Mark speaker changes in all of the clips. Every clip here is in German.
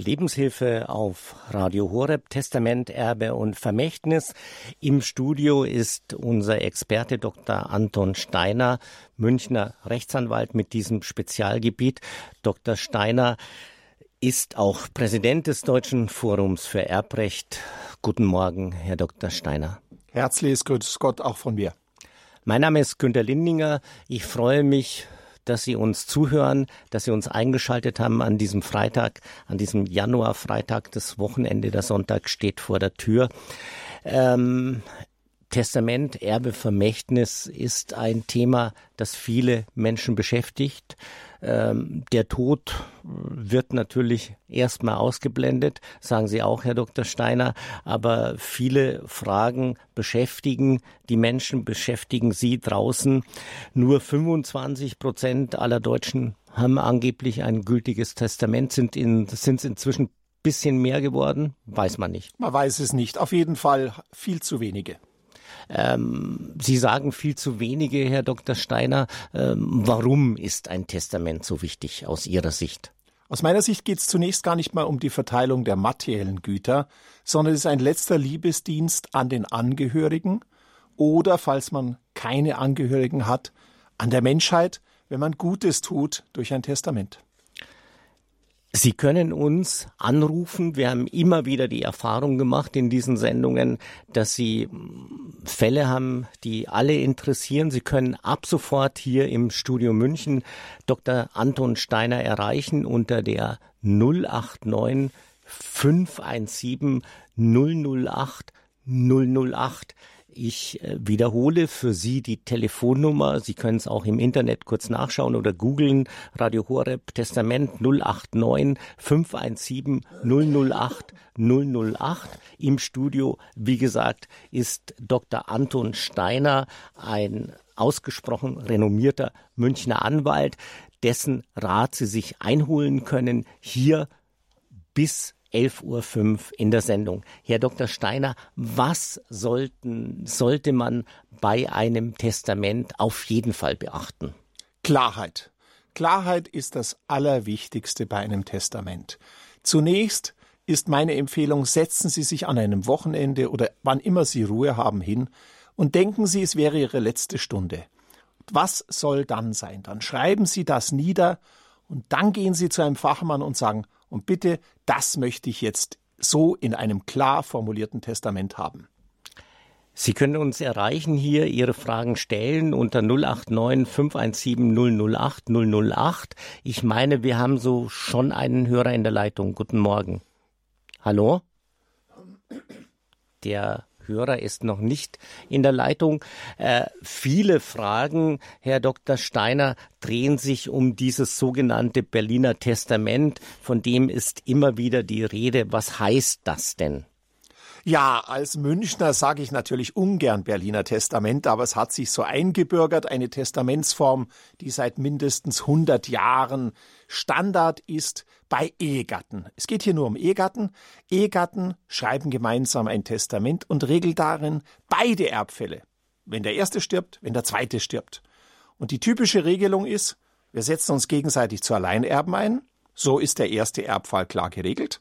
Speaker 1: Lebenshilfe auf Radio Horeb, Testament, Erbe und Vermächtnis. Im Studio ist unser Experte Dr. Anton Steiner, Münchner Rechtsanwalt mit diesem Spezialgebiet. Dr. Steiner ist auch Präsident des Deutschen Forums für Erbrecht. Guten Morgen, Herr Dr. Steiner.
Speaker 2: Herzliches Grüß Gott auch von mir.
Speaker 1: Mein Name ist Günter Lindinger. Ich freue mich dass Sie uns zuhören, dass Sie uns eingeschaltet haben an diesem Freitag, an diesem Januarfreitag. Das Wochenende, der Sonntag steht vor der Tür. Ähm, Testament, Erbe, Vermächtnis ist ein Thema, das viele Menschen beschäftigt. Ähm, der Tod wird natürlich erstmal ausgeblendet, sagen Sie auch, Herr Dr. Steiner, aber viele Fragen beschäftigen die Menschen, beschäftigen Sie draußen. Nur 25 Prozent aller Deutschen haben angeblich ein gültiges Testament, sind in, sind inzwischen bisschen mehr geworden? Weiß man nicht.
Speaker 2: Man weiß es nicht. Auf jeden Fall viel zu wenige.
Speaker 1: Ähm, Sie sagen viel zu wenige, Herr Dr. Steiner. Ähm, warum ist ein Testament so wichtig aus Ihrer Sicht?
Speaker 2: Aus meiner Sicht geht es zunächst gar nicht mal um die Verteilung der materiellen Güter, sondern es ist ein letzter Liebesdienst an den Angehörigen oder, falls man keine Angehörigen hat, an der Menschheit, wenn man Gutes tut durch ein Testament.
Speaker 1: Sie können uns anrufen. Wir haben immer wieder die Erfahrung gemacht in diesen Sendungen, dass Sie hm, Fälle haben, die alle interessieren. Sie können ab sofort hier im Studio München Dr. Anton Steiner erreichen unter der 089 517 008 008. Ich äh, wiederhole für Sie die Telefonnummer. Sie können es auch im Internet kurz nachschauen oder googeln. Radio Horeb Testament 089 517 008 008. Im Studio, wie gesagt, ist Dr. Anton Steiner, ein ausgesprochen renommierter Münchner Anwalt, dessen Rat Sie sich einholen können hier bis 11.05 Uhr in der Sendung. Herr Dr. Steiner, was sollten, sollte man bei einem Testament auf jeden Fall beachten?
Speaker 2: Klarheit. Klarheit ist das Allerwichtigste bei einem Testament. Zunächst ist meine Empfehlung, setzen Sie sich an einem Wochenende oder wann immer Sie Ruhe haben hin und denken Sie, es wäre Ihre letzte Stunde. Was soll dann sein? Dann schreiben Sie das nieder und dann gehen Sie zu einem Fachmann und sagen, und bitte, das möchte ich jetzt so in einem klar formulierten Testament haben.
Speaker 1: Sie können uns erreichen hier, Ihre Fragen stellen unter 089 517 008 008. Ich meine, wir haben so schon einen Hörer in der Leitung. Guten Morgen. Hallo? Der Hörer ist noch nicht in der Leitung. Äh, viele Fragen, Herr Dr. Steiner, drehen sich um dieses sogenannte Berliner Testament, von dem ist immer wieder die Rede. Was heißt das denn?
Speaker 2: Ja, als Münchner sage ich natürlich ungern Berliner Testament, aber es hat sich so eingebürgert, eine Testamentsform, die seit mindestens 100 Jahren Standard ist bei Ehegatten. Es geht hier nur um Ehegatten. Ehegatten schreiben gemeinsam ein Testament und regeln darin beide Erbfälle. Wenn der erste stirbt, wenn der zweite stirbt. Und die typische Regelung ist, wir setzen uns gegenseitig zu Alleinerben ein. So ist der erste Erbfall klar geregelt.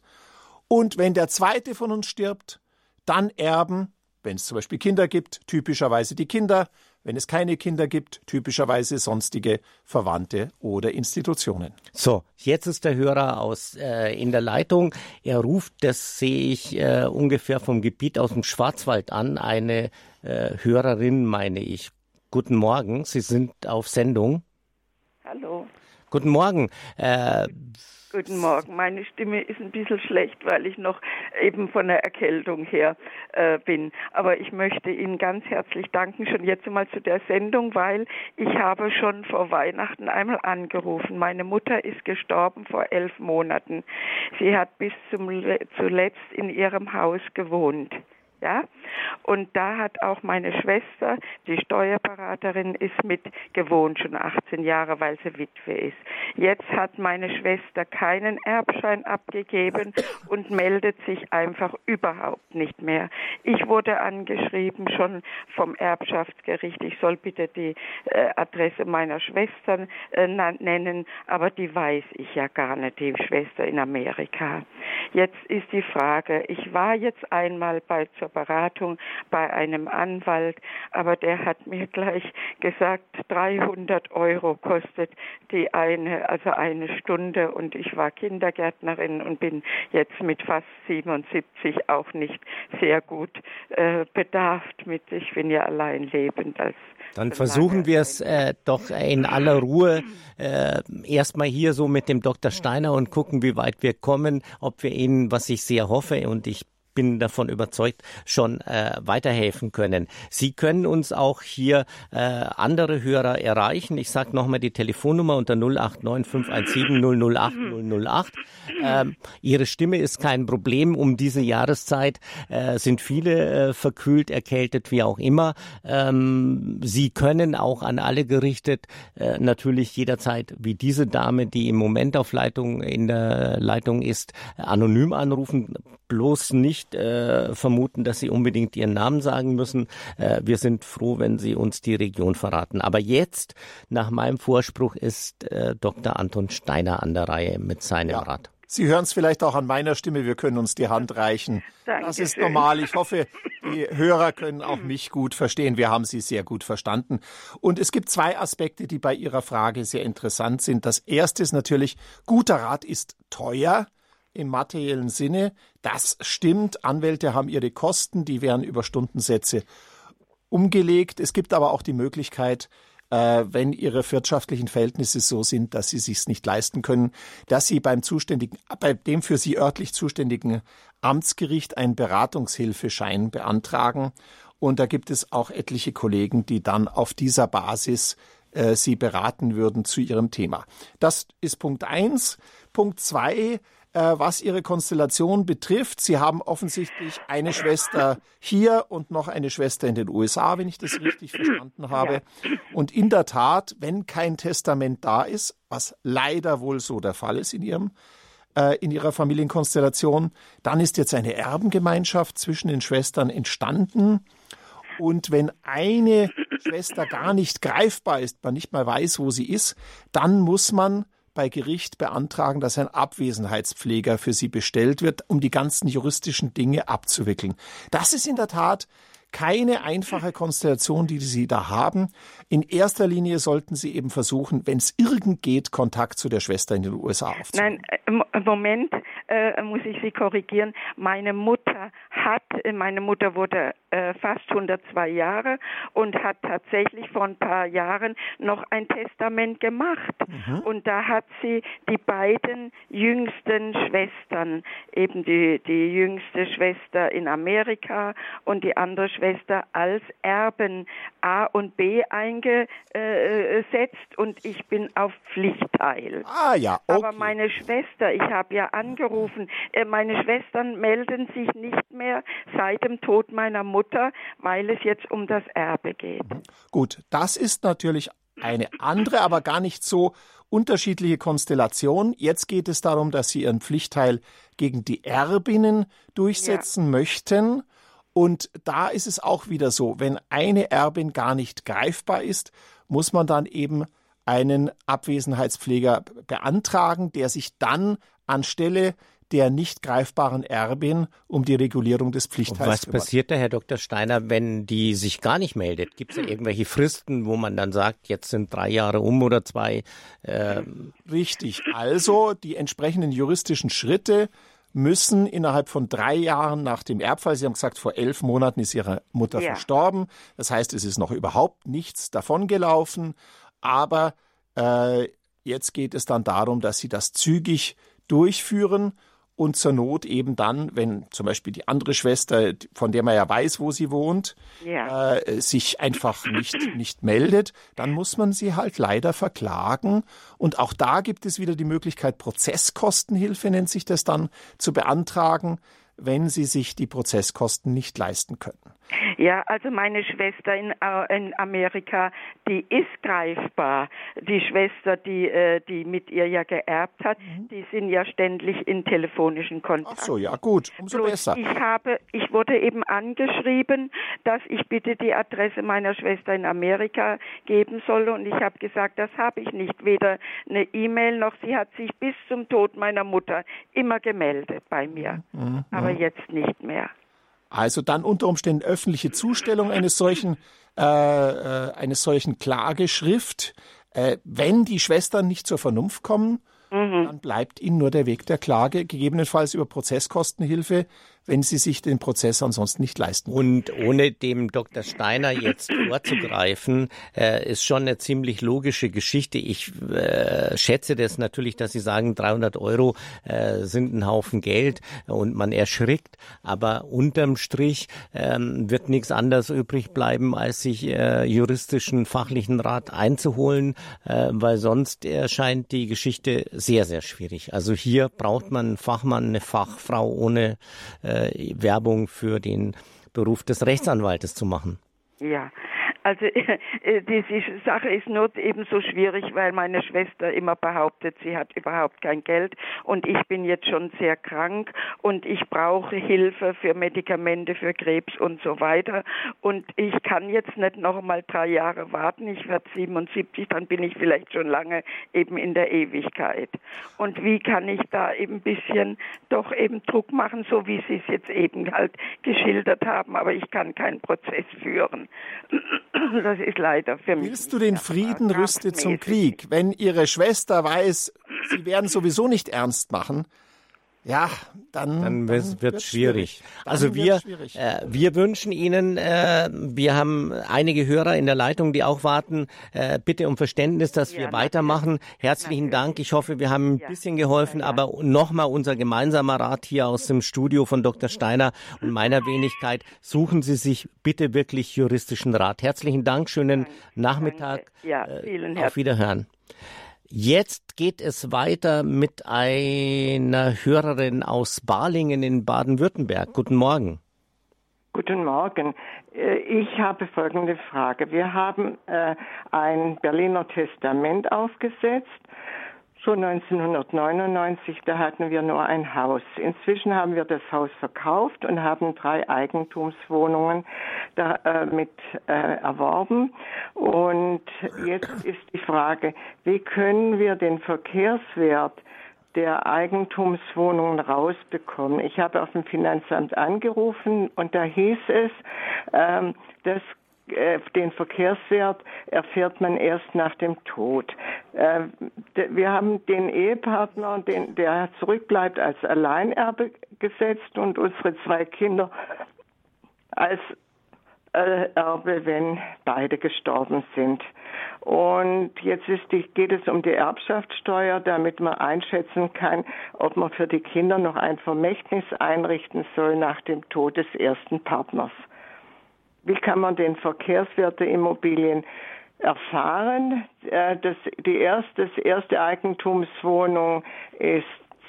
Speaker 2: Und wenn der zweite von uns stirbt, dann erben, wenn es zum Beispiel Kinder gibt, typischerweise die Kinder, wenn es keine Kinder gibt, typischerweise sonstige Verwandte oder Institutionen.
Speaker 1: So, jetzt ist der Hörer aus äh, in der Leitung. Er ruft, das sehe ich äh, ungefähr vom Gebiet aus dem Schwarzwald an, eine äh, Hörerin, meine ich. Guten Morgen, Sie sind auf Sendung.
Speaker 3: Hallo.
Speaker 1: Guten Morgen.
Speaker 3: Guten Morgen. Meine Stimme ist ein bisschen schlecht, weil ich noch eben von der Erkältung her äh, bin. Aber ich möchte Ihnen ganz herzlich danken, schon jetzt einmal zu der Sendung, weil ich habe schon vor Weihnachten einmal angerufen. Meine Mutter ist gestorben vor elf Monaten. Sie hat bis zum, zuletzt in ihrem Haus gewohnt. Ja? Und da hat auch meine Schwester, die Steuerberaterin, ist mit gewohnt, schon 18 Jahre, weil sie Witwe ist. Jetzt hat meine Schwester keinen Erbschein abgegeben und meldet sich einfach überhaupt nicht mehr. Ich wurde angeschrieben schon vom Erbschaftsgericht, ich soll bitte die äh, Adresse meiner Schwestern äh, nennen, aber die weiß ich ja gar nicht, die Schwester in Amerika. Jetzt ist die Frage, ich war jetzt einmal bei zur Beratung bei einem Anwalt, aber der hat mir gleich gesagt, 300 Euro kostet die eine, also eine Stunde und ich war Kindergärtnerin und bin jetzt mit fast 77 auch nicht sehr gut äh, bedarft mit, ich bin ja allein lebend als
Speaker 1: dann versuchen wir es äh, doch in aller Ruhe äh, erstmal hier so mit dem Dr. Steiner und gucken, wie weit wir kommen, ob wir Ihnen, was ich sehr hoffe und ich bin davon überzeugt, schon äh, weiterhelfen können. Sie können uns auch hier äh, andere Hörer erreichen. Ich sage nochmal die Telefonnummer unter 089 517 008 008. Ähm, Ihre Stimme ist kein Problem. Um diese Jahreszeit äh, sind viele äh, verkühlt, erkältet, wie auch immer. Ähm, Sie können auch an alle gerichtet äh, natürlich jederzeit, wie diese Dame, die im Moment auf Leitung in der Leitung ist, anonym anrufen. Bloß nicht äh, vermuten, dass Sie unbedingt Ihren Namen sagen müssen. Äh, wir sind froh, wenn Sie uns die Region verraten. Aber jetzt, nach meinem Vorspruch, ist äh, Dr. Anton Steiner an der Reihe mit seinem ja. Rat.
Speaker 2: Sie hören es vielleicht auch an meiner Stimme, wir können uns die Hand reichen. Dankeschön. Das ist normal. Ich hoffe, die Hörer können auch mich gut verstehen. Wir haben Sie sehr gut verstanden. Und es gibt zwei Aspekte, die bei Ihrer Frage sehr interessant sind. Das erste ist natürlich, guter Rat ist teuer im materiellen Sinne. Das stimmt. Anwälte haben ihre Kosten, die werden über Stundensätze umgelegt. Es gibt aber auch die Möglichkeit, äh, wenn ihre wirtschaftlichen Verhältnisse so sind, dass sie sich's nicht leisten können, dass sie beim zuständigen, bei dem für sie örtlich zuständigen Amtsgericht einen Beratungshilfeschein beantragen. Und da gibt es auch etliche Kollegen, die dann auf dieser Basis äh, sie beraten würden zu ihrem Thema. Das ist Punkt eins. Punkt zwei äh, was ihre Konstellation betrifft. Sie haben offensichtlich eine Schwester hier und noch eine Schwester in den USA, wenn ich das richtig verstanden habe. Und in der Tat, wenn kein Testament da ist, was leider wohl so der Fall ist in ihrem äh, in ihrer Familienkonstellation, dann ist jetzt eine Erbengemeinschaft zwischen den Schwestern entstanden. Und wenn eine Schwester gar nicht greifbar ist, man nicht mal weiß, wo sie ist, dann muss man bei Gericht beantragen, dass ein Abwesenheitspfleger für sie bestellt wird, um die ganzen juristischen Dinge abzuwickeln. Das ist in der Tat keine einfache Konstellation, die Sie da haben. In erster Linie sollten Sie eben versuchen, wenn es irgend geht, Kontakt zu der Schwester in den USA aufzunehmen.
Speaker 3: Nein, äh, Moment, äh, muss ich Sie korrigieren. Meine Mutter hat, äh, meine Mutter wurde äh, fast 102 Jahre und hat tatsächlich vor ein paar Jahren noch ein Testament gemacht. Mhm. Und da hat sie die beiden jüngsten Schwestern, eben die, die jüngste Schwester in Amerika und die andere Schwester als Erben A und B eingesetzt und ich bin auf Pflichtteil.
Speaker 2: Ah ja,
Speaker 3: okay. Aber meine Schwester, ich habe ja angerufen, äh, meine Schwestern melden sich nicht mehr seit dem Tod meiner Mutter, weil es jetzt um das Erbe geht. Mhm.
Speaker 2: Gut, das ist natürlich eine andere, aber gar nicht so unterschiedliche Konstellation. Jetzt geht es darum, dass Sie Ihren Pflichtteil gegen die Erbinnen durchsetzen ja. möchten. Und da ist es auch wieder so, wenn eine Erbin gar nicht greifbar ist, muss man dann eben einen Abwesenheitspfleger beantragen, der sich dann anstelle der nicht greifbaren Erbin um die Regulierung des Pflichtteils.
Speaker 1: Und was kümmert. passiert da, Herr Dr. Steiner, wenn die sich gar nicht meldet? Gibt es da irgendwelche Fristen, wo man dann sagt, jetzt sind drei Jahre um oder zwei?
Speaker 2: Ähm Richtig. Also die entsprechenden juristischen Schritte müssen innerhalb von drei Jahren nach dem Erbfall, Sie haben gesagt, vor elf Monaten ist Ihre Mutter ja. verstorben. Das heißt, es ist noch überhaupt nichts davongelaufen. Aber äh, jetzt geht es dann darum, dass Sie das zügig durchführen und zur Not eben dann, wenn zum Beispiel die andere Schwester, von der man ja weiß, wo sie wohnt, ja. äh, sich einfach nicht, nicht meldet, dann muss man sie halt leider verklagen. Und auch da gibt es wieder die Möglichkeit, Prozesskostenhilfe nennt sich das dann, zu beantragen. Wenn sie sich die Prozesskosten nicht leisten können?
Speaker 3: Ja, also meine Schwester in, äh, in Amerika, die ist greifbar. Die Schwester, die, äh, die mit ihr ja geerbt hat, mhm. die sind ja ständig in telefonischen Kontakt.
Speaker 2: Ach so, ja gut, umso Bloß besser.
Speaker 3: Ich habe, ich wurde eben angeschrieben, dass ich bitte die Adresse meiner Schwester in Amerika geben solle und ich habe gesagt, das habe ich nicht. Weder eine E-Mail noch sie hat sich bis zum Tod meiner Mutter immer gemeldet bei mir, mhm. aber mhm. jetzt nicht mehr.
Speaker 2: Also dann unter Umständen öffentliche Zustellung eines solchen, äh, äh, eines solchen Klageschrift. Äh, wenn die Schwestern nicht zur Vernunft kommen, mhm. dann bleibt ihnen nur der Weg der Klage, gegebenenfalls über Prozesskostenhilfe wenn sie sich den Prozess ansonsten nicht leisten.
Speaker 1: Und ohne dem Dr. Steiner jetzt vorzugreifen, äh, ist schon eine ziemlich logische Geschichte. Ich äh, schätze das natürlich, dass Sie sagen, 300 Euro äh, sind ein Haufen Geld und man erschrickt, aber unterm Strich ähm, wird nichts anderes übrig bleiben, als sich äh, juristischen fachlichen Rat einzuholen, äh, weil sonst erscheint die Geschichte sehr, sehr schwierig. Also hier braucht man einen Fachmann, eine Fachfrau ohne äh, Werbung für den Beruf des Rechtsanwaltes zu machen.
Speaker 3: Ja, also äh, diese Sache ist nur ebenso schwierig, weil meine Schwester immer behauptet, sie hat überhaupt kein Geld und ich bin jetzt schon sehr krank und ich brauche Hilfe für Medikamente für Krebs und so weiter und ich kann jetzt nicht noch mal drei Jahre warten. Ich werde 77, dann bin ich vielleicht schon lange eben in der Ewigkeit. Und wie kann ich da eben ein bisschen doch eben Druck machen, so wie Sie es jetzt eben halt geschildert haben, aber ich kann keinen Prozess führen. Das ist leider für mich.
Speaker 2: Willst du den Frieden rüste zum Krieg? Wenn ihre Schwester weiß, sie werden sowieso nicht ernst machen, ja, dann,
Speaker 1: dann, dann wird es schwierig. Also wir, schwierig. Äh, wir wünschen Ihnen, äh, wir haben einige Hörer in der Leitung, die auch warten, äh, bitte um Verständnis, dass ja, wir weitermachen. Herzlichen natürlich. Dank. Ich hoffe, wir haben ein bisschen geholfen, ja, ja. aber nochmal unser gemeinsamer Rat hier aus dem Studio von Dr. Steiner und meiner Wenigkeit. Suchen Sie sich bitte wirklich juristischen Rat. Herzlichen Dank, schönen Nachmittag. Ja, äh, vielen Auf Wiederhören. Jetzt geht es weiter mit einer Hörerin aus Balingen in Baden-Württemberg. Guten Morgen.
Speaker 4: Guten Morgen. Äh, ich habe folgende Frage. Wir haben äh, ein Berliner Testament aufgesetzt so 1999, da hatten wir nur ein Haus. Inzwischen haben wir das Haus verkauft und haben drei Eigentumswohnungen damit äh, äh, erworben. Und jetzt ist die Frage, wie können wir den Verkehrswert der Eigentumswohnungen rausbekommen. Ich habe auf dem Finanzamt angerufen und da hieß es, ähm, das äh, den Verkehrswert erfährt man erst nach dem Tod. Äh, wir haben den Ehepartner, den, der zurückbleibt, als Alleinerbe gesetzt und unsere zwei Kinder als äh, Erbe, wenn beide gestorben sind. Und jetzt die, geht es um die Erbschaftssteuer, damit man einschätzen kann, ob man für die Kinder noch ein Vermächtnis einrichten soll nach dem Tod des ersten Partners. Wie kann man den Verkehrswert der Immobilien erfahren? Äh, das, die erste, das erste Eigentumswohnung ist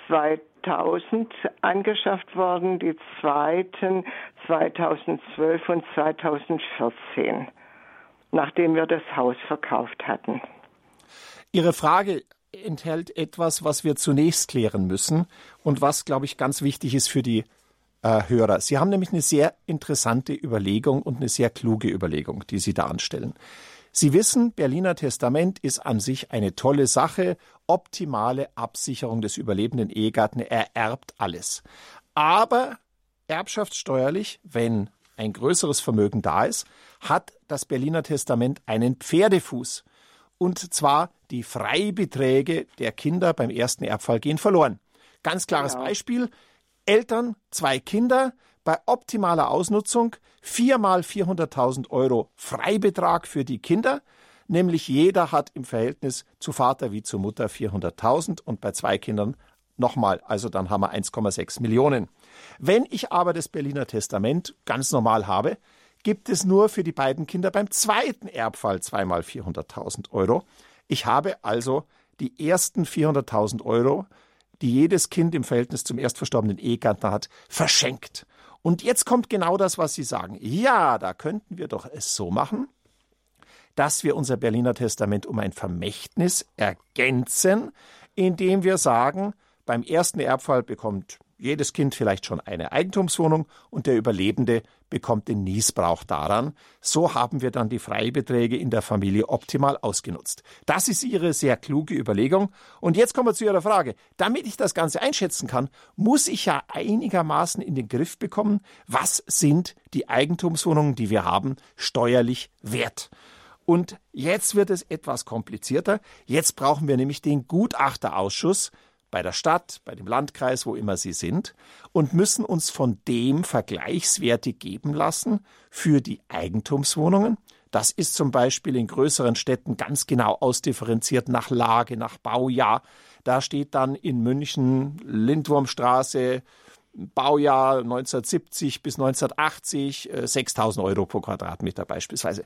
Speaker 4: 2000 angeschafft worden, die zweiten 2012 und 2014, nachdem wir das Haus verkauft hatten.
Speaker 2: Ihre Frage enthält etwas, was wir zunächst klären müssen und was, glaube ich, ganz wichtig ist für die äh, Hörer. Sie haben nämlich eine sehr interessante Überlegung und eine sehr kluge Überlegung, die Sie da anstellen. Sie wissen, Berliner Testament ist an sich eine tolle Sache, optimale Absicherung des überlebenden Ehegatten, er erbt alles. Aber erbschaftssteuerlich, wenn ein größeres Vermögen da ist, hat das Berliner Testament einen Pferdefuß. Und zwar die Freibeträge der Kinder beim ersten Erbfall gehen verloren. Ganz klares genau. Beispiel. Eltern, zwei Kinder, bei optimaler Ausnutzung viermal 400.000 Euro Freibetrag für die Kinder, nämlich jeder hat im Verhältnis zu Vater wie zu Mutter 400.000 und bei zwei Kindern nochmal, also dann haben wir 1,6 Millionen. Wenn ich aber das Berliner Testament ganz normal habe, gibt es nur für die beiden Kinder beim zweiten Erbfall zweimal 400.000 Euro. Ich habe also die ersten 400.000 Euro die jedes Kind im Verhältnis zum erstverstorbenen Ehegatten hat, verschenkt. Und jetzt kommt genau das, was Sie sagen. Ja, da könnten wir doch es so machen, dass wir unser Berliner Testament um ein Vermächtnis ergänzen, indem wir sagen, beim ersten Erbfall bekommt jedes Kind vielleicht schon eine Eigentumswohnung und der Überlebende bekommt den Niesbrauch daran. So haben wir dann die Freibeträge in der Familie optimal ausgenutzt. Das ist Ihre sehr kluge Überlegung. Und jetzt kommen wir zu Ihrer Frage. Damit ich das Ganze einschätzen kann, muss ich ja einigermaßen in den Griff bekommen, was sind die Eigentumswohnungen, die wir haben, steuerlich wert. Und jetzt wird es etwas komplizierter. Jetzt brauchen wir nämlich den Gutachterausschuss, bei der Stadt, bei dem Landkreis, wo immer sie sind, und müssen uns von dem Vergleichswerte geben lassen für die Eigentumswohnungen. Das ist zum Beispiel in größeren Städten ganz genau ausdifferenziert nach Lage, nach Baujahr. Da steht dann in München Lindwurmstraße, Baujahr 1970 bis 1980 6000 Euro pro Quadratmeter beispielsweise.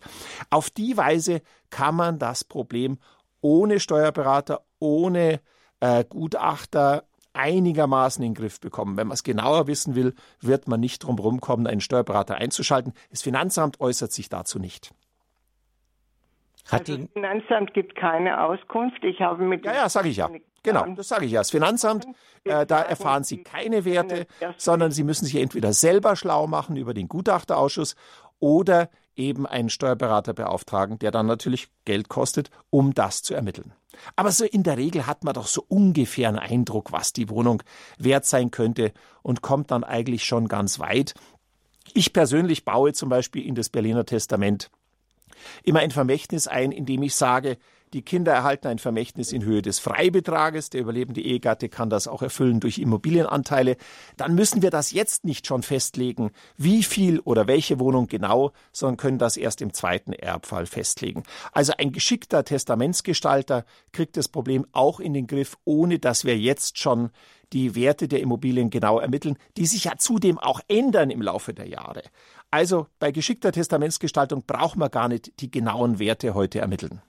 Speaker 2: Auf die Weise kann man das Problem ohne Steuerberater, ohne äh, Gutachter einigermaßen in den Griff bekommen. Wenn man es genauer wissen will, wird man nicht drum rumkommen, einen Steuerberater einzuschalten. Das Finanzamt äußert sich dazu nicht.
Speaker 4: Hat also das Finanzamt gibt keine Auskunft. Ich habe mit
Speaker 2: ja, ja, sage ich ja. Genau, das sage ich ja. Das Finanzamt, äh, da erfahren Sie keine Werte, sondern Sie müssen sich entweder selber schlau machen über den Gutachterausschuss oder eben einen Steuerberater beauftragen, der dann natürlich Geld kostet, um das zu ermitteln. Aber so in der Regel hat man doch so ungefähr einen Eindruck, was die Wohnung wert sein könnte und kommt dann eigentlich schon ganz weit. Ich persönlich baue zum Beispiel in das Berliner Testament immer ein Vermächtnis ein, indem ich sage, die Kinder erhalten ein Vermächtnis in Höhe des Freibetrages. Der überlebende Ehegatte kann das auch erfüllen durch Immobilienanteile. Dann müssen wir das jetzt nicht schon festlegen, wie viel oder welche Wohnung genau, sondern können das erst im zweiten Erbfall festlegen. Also ein geschickter Testamentsgestalter kriegt das Problem auch in den Griff, ohne dass wir jetzt schon die Werte der Immobilien genau ermitteln, die sich ja zudem auch ändern im Laufe der Jahre. Also bei geschickter Testamentsgestaltung braucht man gar nicht die genauen Werte heute ermitteln.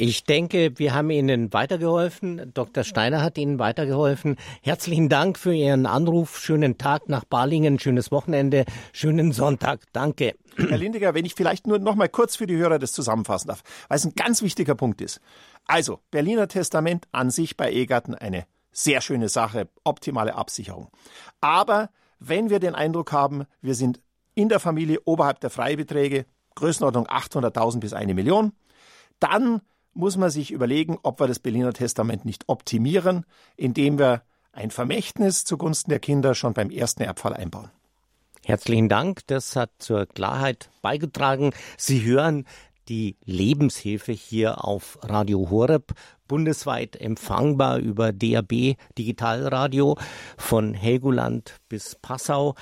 Speaker 1: Ich denke, wir haben Ihnen weitergeholfen. Dr. Steiner hat Ihnen weitergeholfen. Herzlichen Dank für Ihren Anruf. Schönen Tag nach Balingen, schönes Wochenende, schönen Sonntag. Danke.
Speaker 2: Herr Lindiger, wenn ich vielleicht nur noch mal kurz für die Hörer das zusammenfassen darf, weil es ein ganz wichtiger Punkt ist. Also, Berliner Testament an sich bei Ehegatten eine sehr schöne Sache, optimale Absicherung. Aber wenn wir den Eindruck haben, wir sind in der Familie oberhalb der Freibeträge, Größenordnung 800.000 bis eine Million, dann muss man sich überlegen, ob wir das Berliner Testament nicht optimieren, indem wir ein Vermächtnis zugunsten der Kinder schon beim ersten Erbfall einbauen.
Speaker 1: Herzlichen Dank, das hat zur Klarheit beigetragen. Sie hören die Lebenshilfe hier auf Radio Horeb, bundesweit empfangbar über DAB Digitalradio von Helgoland bis Passau.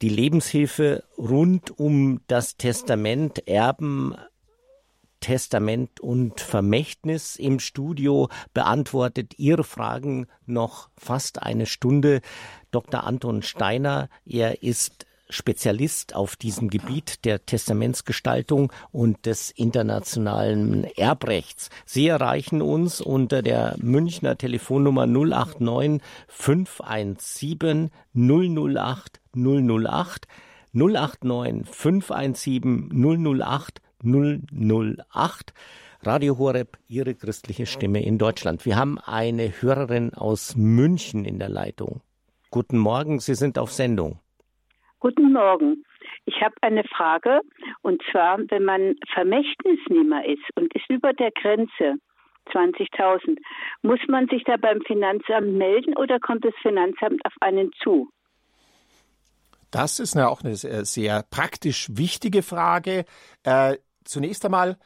Speaker 1: Die Lebenshilfe rund um das Testament Erben Testament und Vermächtnis im Studio beantwortet Ihre Fragen noch fast eine Stunde. Dr. Anton Steiner, er ist Spezialist auf diesem Gebiet der Testamentsgestaltung und des internationalen Erbrechts. Sie erreichen uns unter der Münchner Telefonnummer 089 517 008 008 089 517 008 008. Radio Horeb, Ihre christliche Stimme in Deutschland. Wir haben eine Hörerin aus München in der Leitung. Guten Morgen, Sie sind auf Sendung.
Speaker 5: Guten Morgen. Ich habe eine Frage und zwar, wenn man Vermächtnisnehmer ist und ist über der Grenze 20.000, muss man sich da beim Finanzamt melden oder kommt das Finanzamt auf einen zu?
Speaker 2: Das ist eine, auch eine sehr, sehr praktisch wichtige Frage. Zunächst einmal,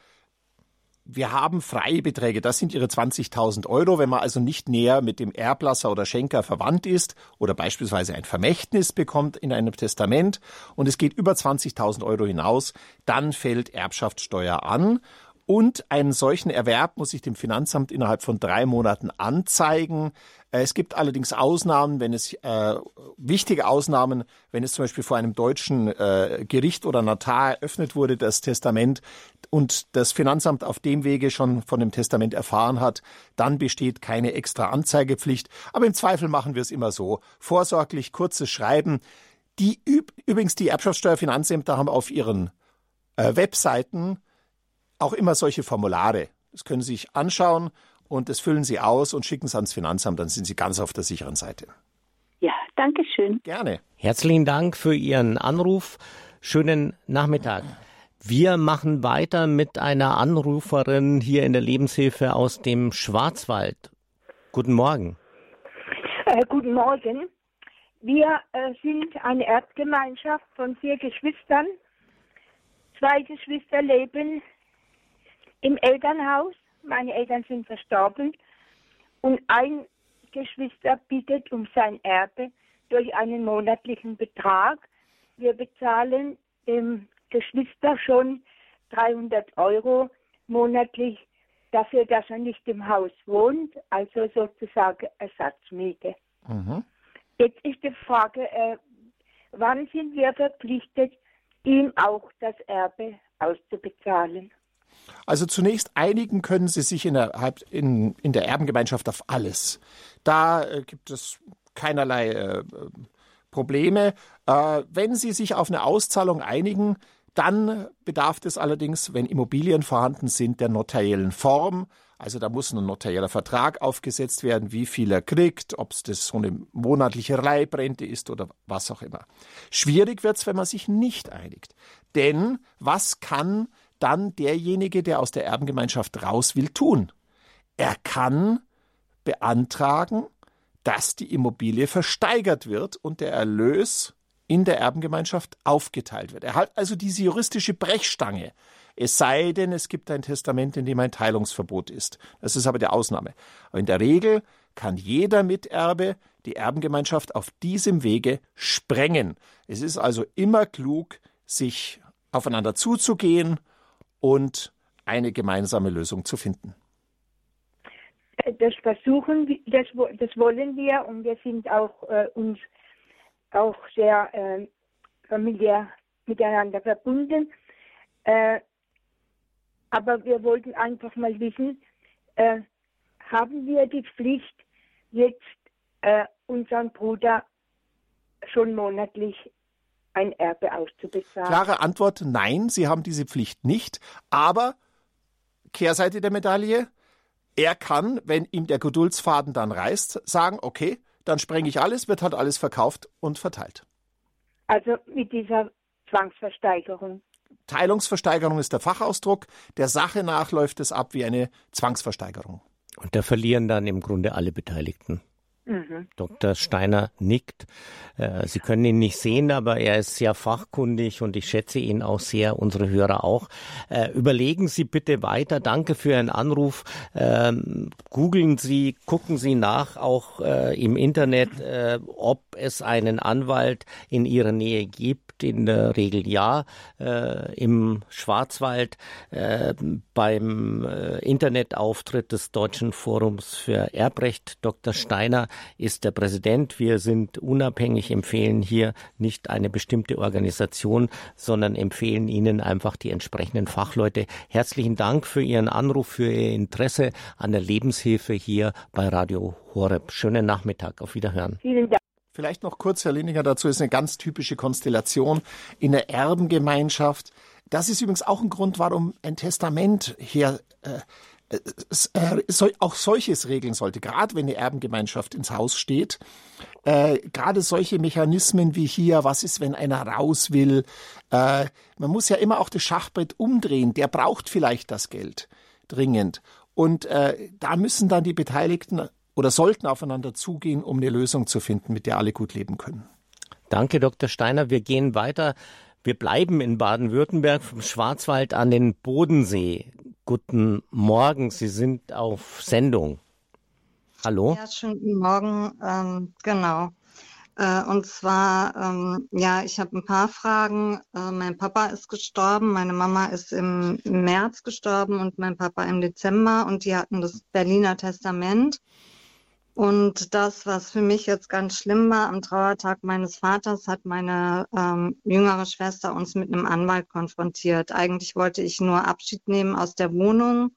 Speaker 2: wir haben Freibeträge, das sind Ihre 20.000 Euro. Wenn man also nicht näher mit dem Erblasser oder Schenker verwandt ist oder beispielsweise ein Vermächtnis bekommt in einem Testament und es geht über 20.000 Euro hinaus, dann fällt Erbschaftssteuer an Und einen solchen Erwerb muss ich dem Finanzamt innerhalb von drei Monaten anzeigen. Äh, es gibt allerdings Ausnahmen, wenn es äh, wichtige Ausnahmen, wenn es zum Beispiel vor einem deutschen äh, Gericht oder Notar eröffnet wurde, das Testament und das Finanzamt auf dem Wege schon von dem Testament erfahren hat, dann besteht keine extra Anzeigepflicht. Aber im Zweifel machen wir es immer so: vorsorglich kurzes Schreiben. Die übrigens die Erbschaftssteuerfinanzämter haben auf ihren äh, Webseiten auch immer solche Formulare. Das können Sie sich anschauen und das füllen Sie aus und schicken es ans Finanzamt, dann sind Sie ganz auf der sicheren Seite.
Speaker 5: Ja, danke schön.
Speaker 2: Gerne.
Speaker 1: Herzlichen Dank für Ihren Anruf. Schönen Nachmittag. Wir machen weiter mit einer Anruferin hier in der Lebenshilfe aus dem Schwarzwald. Guten Morgen.
Speaker 6: Äh, guten Morgen. Wir äh, sind eine Erbgemeinschaft von vier Geschwistern. Zwei Geschwister leben im Elternhaus. Meine Eltern sind verstorben. Und ein Geschwister bittet um sein Erbe durch einen monatlichen Betrag. Wir bezahlen dem Geschwister schon 300 Euro monatlich dafür, dass er nicht im Haus wohnt, also sozusagen Ersatzmiete. Mhm. Jetzt ist die Frage, äh, wann sind wir verpflichtet, ihm auch das Erbe auszubezahlen?
Speaker 2: Also zunächst einigen können Sie sich in der, in, in der Erbengemeinschaft auf alles. Da äh, gibt es keinerlei äh, Probleme. Äh, wenn Sie sich auf eine Auszahlung einigen, dann bedarf es allerdings, wenn Immobilien vorhanden sind, der notariellen Form. Also da muss ein notarieller Vertrag aufgesetzt werden, wie viel er kriegt, ob es das so eine monatliche Leibrente ist oder was auch immer. Schwierig wird es, wenn man sich nicht einigt. Denn was kann dann derjenige, der aus der Erbengemeinschaft raus will, tun? Er kann beantragen, dass die Immobilie versteigert wird und der Erlös in der Erbengemeinschaft aufgeteilt wird. Er hat also diese juristische Brechstange. Es sei denn, es gibt ein Testament, in dem ein Teilungsverbot ist. Das ist aber die Ausnahme. Aber in der Regel kann jeder Miterbe die Erbengemeinschaft auf diesem Wege sprengen. Es ist also immer klug, sich aufeinander zuzugehen und eine gemeinsame Lösung zu finden.
Speaker 6: Das versuchen, das, das wollen wir und wir sind auch äh, uns auch sehr äh, familiär miteinander verbunden. Äh, aber wir wollten einfach mal wissen, äh, haben wir die Pflicht, jetzt äh, unseren Bruder schon monatlich ein Erbe auszubezahlen?
Speaker 2: Klare Antwort, nein, Sie haben diese Pflicht nicht. Aber Kehrseite der Medaille, er kann, wenn ihm der Geduldsfaden dann reißt, sagen, okay, dann sprenge ich alles, wird halt alles verkauft und verteilt.
Speaker 6: Also mit dieser Zwangsversteigerung.
Speaker 2: Teilungsversteigerung ist der Fachausdruck. Der Sache nach läuft es ab wie eine Zwangsversteigerung.
Speaker 1: Und da verlieren dann im Grunde alle Beteiligten. Mhm. Dr. Steiner nickt. Äh, Sie können ihn nicht sehen, aber er ist sehr fachkundig und ich schätze ihn auch sehr, unsere Hörer auch. Äh, überlegen Sie bitte weiter. Danke für Ihren Anruf. Ähm, googeln Sie, gucken Sie nach, auch äh, im Internet, ob es einen Anwalt in Ihrer Nähe gibt in der Regel ja. Äh, Im Schwarzwald äh, beim äh, Internetauftritt des Deutschen Forums für Erbrecht, Dr. Steiner ist der Präsident. Wir sind unabhängig, empfehlen hier nicht eine bestimmte Organisation, sondern empfehlen Ihnen einfach die entsprechenden Fachleute. Herzlichen Dank für Ihren Anruf, für Ihr Interesse an der Lebenshilfe hier bei Radio Horeb. Schönen Nachmittag. Auf Wiederhören.
Speaker 6: Vielen Dank.
Speaker 2: Vielleicht noch kurz, Herr Lindinger, dazu ist eine ganz typische Konstellation in der Erbengemeinschaft. Das ist übrigens auch ein Grund, warum ein Testament hier äh, äh, äh auch solches regeln sollte, gerade wenn die Erbengemeinschaft ins Haus steht. Äh, gerade solche Mechanismen wie hier, was ist, wenn einer raus will? Äh, man muss ja immer auch das Schachbrett umdrehen. Der braucht vielleicht das Geld dringend. Und äh, da müssen dann die Beteiligten oder sollten aufeinander zugehen, um eine Lösung zu finden, mit der alle gut leben können.
Speaker 1: Danke, Dr. Steiner. Wir gehen weiter. Wir bleiben in Baden-Württemberg vom Schwarzwald an den Bodensee. Guten Morgen, Sie sind auf Sendung. Hallo?
Speaker 7: Ja, schönen guten Morgen. Ähm, genau. Äh, und zwar, ähm, ja, ich habe ein paar Fragen. Äh, mein Papa ist gestorben, meine Mama ist im, im März gestorben und mein Papa im Dezember und die hatten das Berliner Testament. Und das, was für mich jetzt ganz schlimm war, am Trauertag meines Vaters hat meine ähm, jüngere Schwester uns mit einem Anwalt konfrontiert. Eigentlich wollte ich nur Abschied nehmen aus der Wohnung.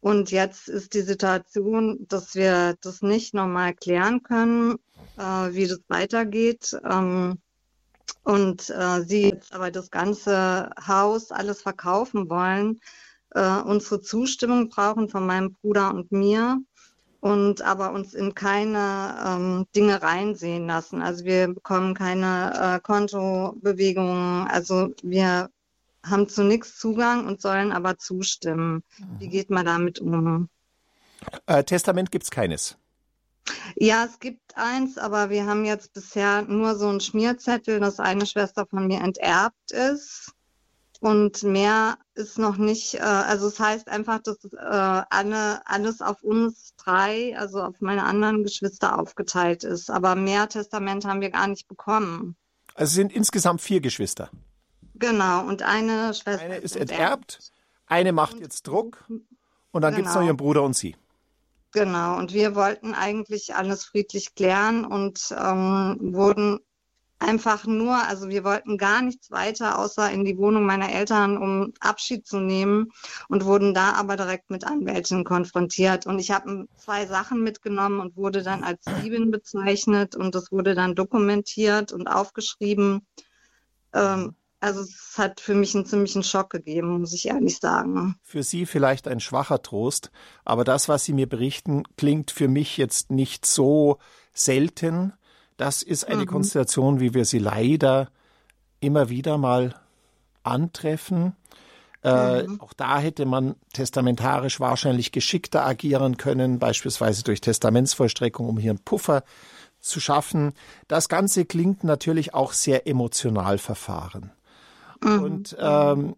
Speaker 7: Und jetzt ist die Situation, dass wir das nicht nochmal klären können, äh, wie das weitergeht. Ähm, und äh, sie jetzt aber das ganze Haus, alles verkaufen wollen, äh, unsere Zustimmung brauchen von meinem Bruder und mir und aber uns in keine ähm, Dinge reinsehen lassen. Also wir bekommen keine äh, Kontobewegungen. Also wir haben zu nichts Zugang und sollen aber zustimmen. Wie mhm. geht man damit um?
Speaker 2: Äh, Testament gibt es keines.
Speaker 7: Ja, es gibt eins, aber wir haben jetzt bisher nur so einen Schmierzettel, dass eine Schwester von mir enterbt ist. Und mehr ist noch nicht, äh, also es heißt einfach, dass äh, alle, alles auf uns drei, also auf meine anderen Geschwister aufgeteilt ist. Aber mehr Testament haben wir gar nicht bekommen.
Speaker 2: Also es sind insgesamt vier Geschwister.
Speaker 7: Genau, und eine Schwester.
Speaker 2: Eine ist enterbt, eine macht jetzt Druck und dann genau. gibt es noch ihren Bruder und sie.
Speaker 7: Genau, und wir wollten eigentlich alles friedlich klären und ähm, wurden einfach nur, also wir wollten gar nichts weiter, außer in die Wohnung meiner Eltern, um Abschied zu nehmen und wurden da aber direkt mit Anwälten konfrontiert. Und ich habe zwei Sachen mitgenommen und wurde dann als Diebin bezeichnet und das wurde dann dokumentiert und aufgeschrieben. Ähm, also es hat für mich einen ziemlichen Schock gegeben, muss ich ehrlich sagen.
Speaker 2: Für Sie vielleicht ein schwacher Trost, aber das, was Sie mir berichten, klingt für mich jetzt nicht so selten das ist eine mhm. Konstellation, wie wir sie leider immer wieder mal antreffen. Äh, mhm. Auch da hätte man testamentarisch wahrscheinlich geschickter agieren können, beispielsweise durch Testamentsvollstreckung, um hier einen Puffer zu schaffen. Das Ganze klingt natürlich auch sehr emotional verfahren. Mhm. Und ähm,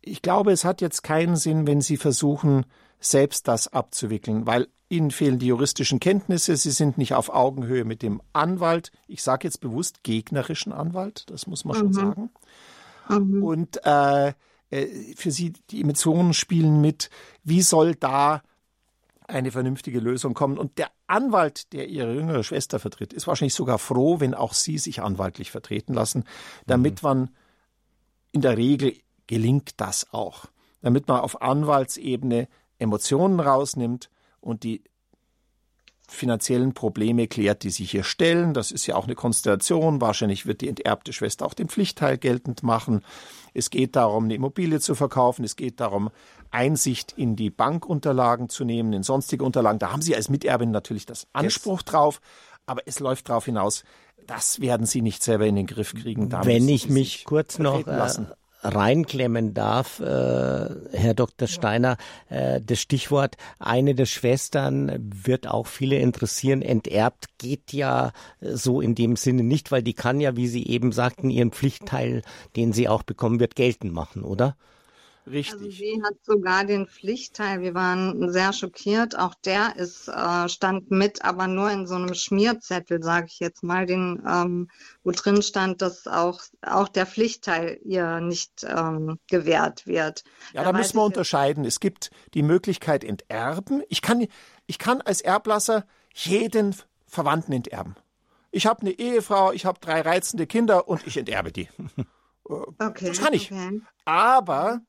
Speaker 2: ich glaube, es hat jetzt keinen Sinn, wenn Sie versuchen, selbst das abzuwickeln, weil Ihnen fehlen die juristischen Kenntnisse, Sie sind nicht auf Augenhöhe mit dem Anwalt, ich sage jetzt bewusst gegnerischen Anwalt, das muss man mhm. schon sagen. Mhm. Und äh, äh, für Sie, die Emotionen spielen mit, wie soll da eine vernünftige Lösung kommen. Und der Anwalt, der Ihre jüngere Schwester vertritt, ist wahrscheinlich sogar froh, wenn auch Sie sich anwaltlich vertreten lassen, damit mhm. man in der Regel gelingt das auch, damit man auf Anwaltsebene Emotionen rausnimmt und die finanziellen Probleme klärt, die sich hier stellen. Das ist ja auch eine Konstellation. Wahrscheinlich wird die enterbte Schwester auch den Pflichtteil geltend machen. Es geht darum, eine Immobilie zu verkaufen. Es geht darum, Einsicht in die Bankunterlagen zu nehmen, in sonstige Unterlagen. Da haben Sie als Miterbin natürlich das Anspruch drauf. Aber es läuft darauf hinaus, das werden Sie nicht selber in den Griff kriegen.
Speaker 1: Wenn ich mich kurz noch äh, reinklemmen darf, äh, Herr Dr. Steiner, äh, das Stichwort eine der Schwestern wird auch viele interessieren. Enterbt geht ja so in dem Sinne nicht, weil die kann ja, wie Sie eben sagten, ihren Pflichtteil, den sie auch bekommen wird, geltend machen, oder?
Speaker 7: Richtig. Also sie hat sogar den Pflichtteil. Wir waren sehr schockiert. Auch der ist äh, stand mit, aber nur in so einem Schmierzettel, sage ich jetzt mal, den, ähm, wo drin stand, dass auch auch der Pflichtteil ihr nicht ähm, gewährt wird.
Speaker 2: Ja, da, da müssen wir unterscheiden. Es gibt die Möglichkeit enterben. Ich kann ich kann als Erblasser jeden Verwandten enterben. Ich habe eine Ehefrau, ich habe drei reizende Kinder und ich enterbe die. Okay, das kann ich. Okay. Aber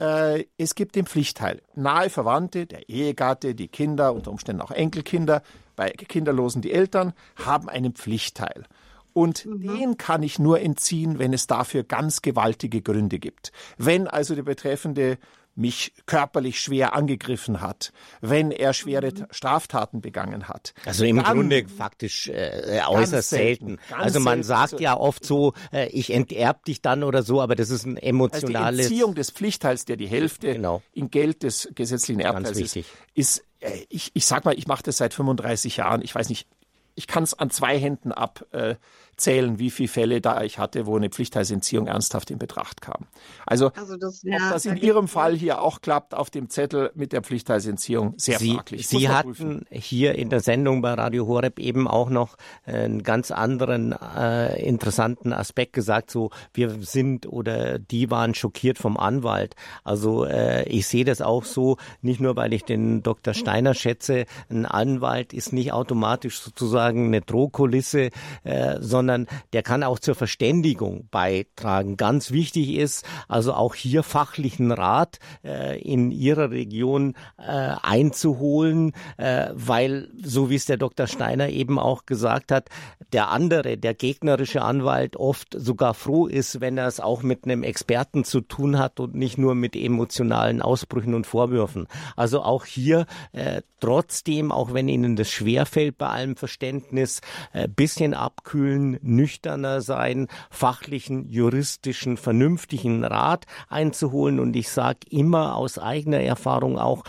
Speaker 2: äh, es gibt den Pflichtteil. Nahe Verwandte, der Ehegatte, die Kinder, unter Umständen auch Enkelkinder, bei Kinderlosen die Eltern, haben einen Pflichtteil. Und mhm. den kann ich nur entziehen, wenn es dafür ganz gewaltige Gründe gibt. Wenn also der Betreffende mich körperlich schwer angegriffen hat, wenn er schwere mhm. Straftaten begangen hat.
Speaker 1: Also im dann, Grunde faktisch äh, äußerst selten. selten. Also man selten. sagt ja oft so, äh, ich enterb dich dann oder so, aber das ist ein emotionales... Also
Speaker 2: die Entziehung des Pflichtteils, der die Hälfte genau. in Geld des gesetzlichen Erbteils ist, ist äh, ich, ich sag mal, ich mache das seit 35 Jahren. Ich weiß nicht, ich kann es an zwei Händen abzählen, wie viele Fälle da ich hatte, wo eine Pflichtteilsentziehung ernsthaft in Betracht kam. Also, also das, ja, ob das in Ihrem Fall hier auch klappt auf dem Zettel mit der Pflichtteilsentziehung, sehr
Speaker 1: Sie,
Speaker 2: fraglich.
Speaker 1: Sie hatten prüfen. hier in der Sendung bei Radio Horeb eben auch noch einen ganz anderen äh, interessanten Aspekt gesagt, so wir sind oder die waren schockiert vom Anwalt. Also äh, ich sehe das auch so, nicht nur weil ich den Dr. Steiner schätze, ein Anwalt ist nicht automatisch sozusagen sozusagen eine Drohkulisse, äh, sondern der kann auch zur Verständigung beitragen. Ganz wichtig ist also auch hier fachlichen Rat äh, in Ihrer Region äh, einzuholen, äh, weil, so wie es der Dr. Steiner eben auch gesagt hat, der andere, der gegnerische Anwalt oft sogar froh ist, wenn er es auch mit einem Experten zu tun hat und nicht nur mit emotionalen Ausbrüchen und Vorwürfen. Also auch hier äh, trotzdem, auch wenn Ihnen das schwerfällt bei allem Verständnis, Verständnis, äh, bisschen abkühlen, nüchterner sein, fachlichen, juristischen, vernünftigen Rat einzuholen. Und ich sage immer aus eigener Erfahrung auch,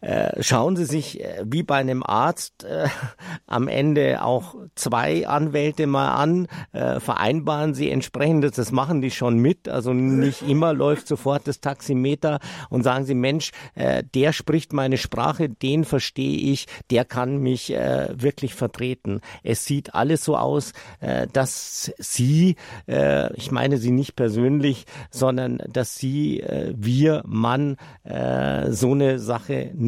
Speaker 1: äh, schauen Sie sich äh, wie bei einem Arzt äh, am Ende auch zwei Anwälte mal an, äh, vereinbaren Sie entsprechendes, das machen die schon mit, also nicht immer läuft sofort das Taximeter und sagen Sie, Mensch, äh, der spricht meine Sprache, den verstehe ich, der kann mich äh, wirklich vertreten. Es sieht alles so aus, äh, dass Sie, äh, ich meine Sie nicht persönlich, sondern dass Sie, äh, wir, Mann, äh, so eine Sache nicht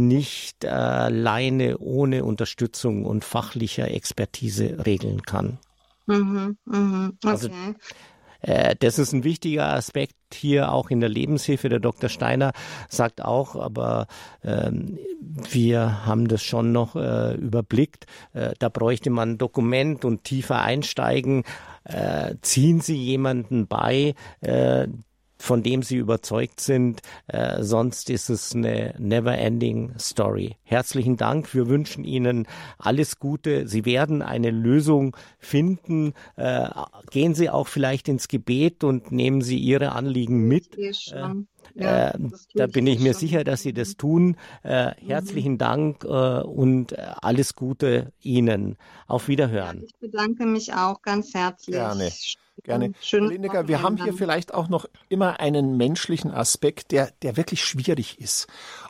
Speaker 1: alleine ohne Unterstützung und fachlicher Expertise regeln kann. Mhm, mh, also, okay. Also, das ist ein wichtiger Aspekt hier auch in der Lebenshilfe. Der Dr. Steiner sagt auch, aber ähm, wir haben das schon noch äh, überblickt. Äh, da bräuchte man ein Dokument und tiefer einsteigen. Äh, ziehen Sie jemanden bei, äh, von dem sie überzeugt sind. Äh, sonst ist es eine never-ending Story. Herzlichen Dank. Wir wünschen Ihnen alles Gute. Sie werden eine Lösung finden. Äh, gehen Sie auch vielleicht ins Gebet und nehmen Sie Ihre Anliegen mit. Äh, ja, äh, da bin ich mir schon. sicher, dass Sie das tun. Äh, herzlichen mhm. Dank äh, und alles Gute Ihnen. Auf Wiederhören. Ja,
Speaker 7: ich bedanke mich auch ganz herzlich.
Speaker 2: Gerne. Gerne. Lineker, wir haben hier vielleicht auch noch immer einen menschlichen Aspekt, der, der wirklich schwierig ist.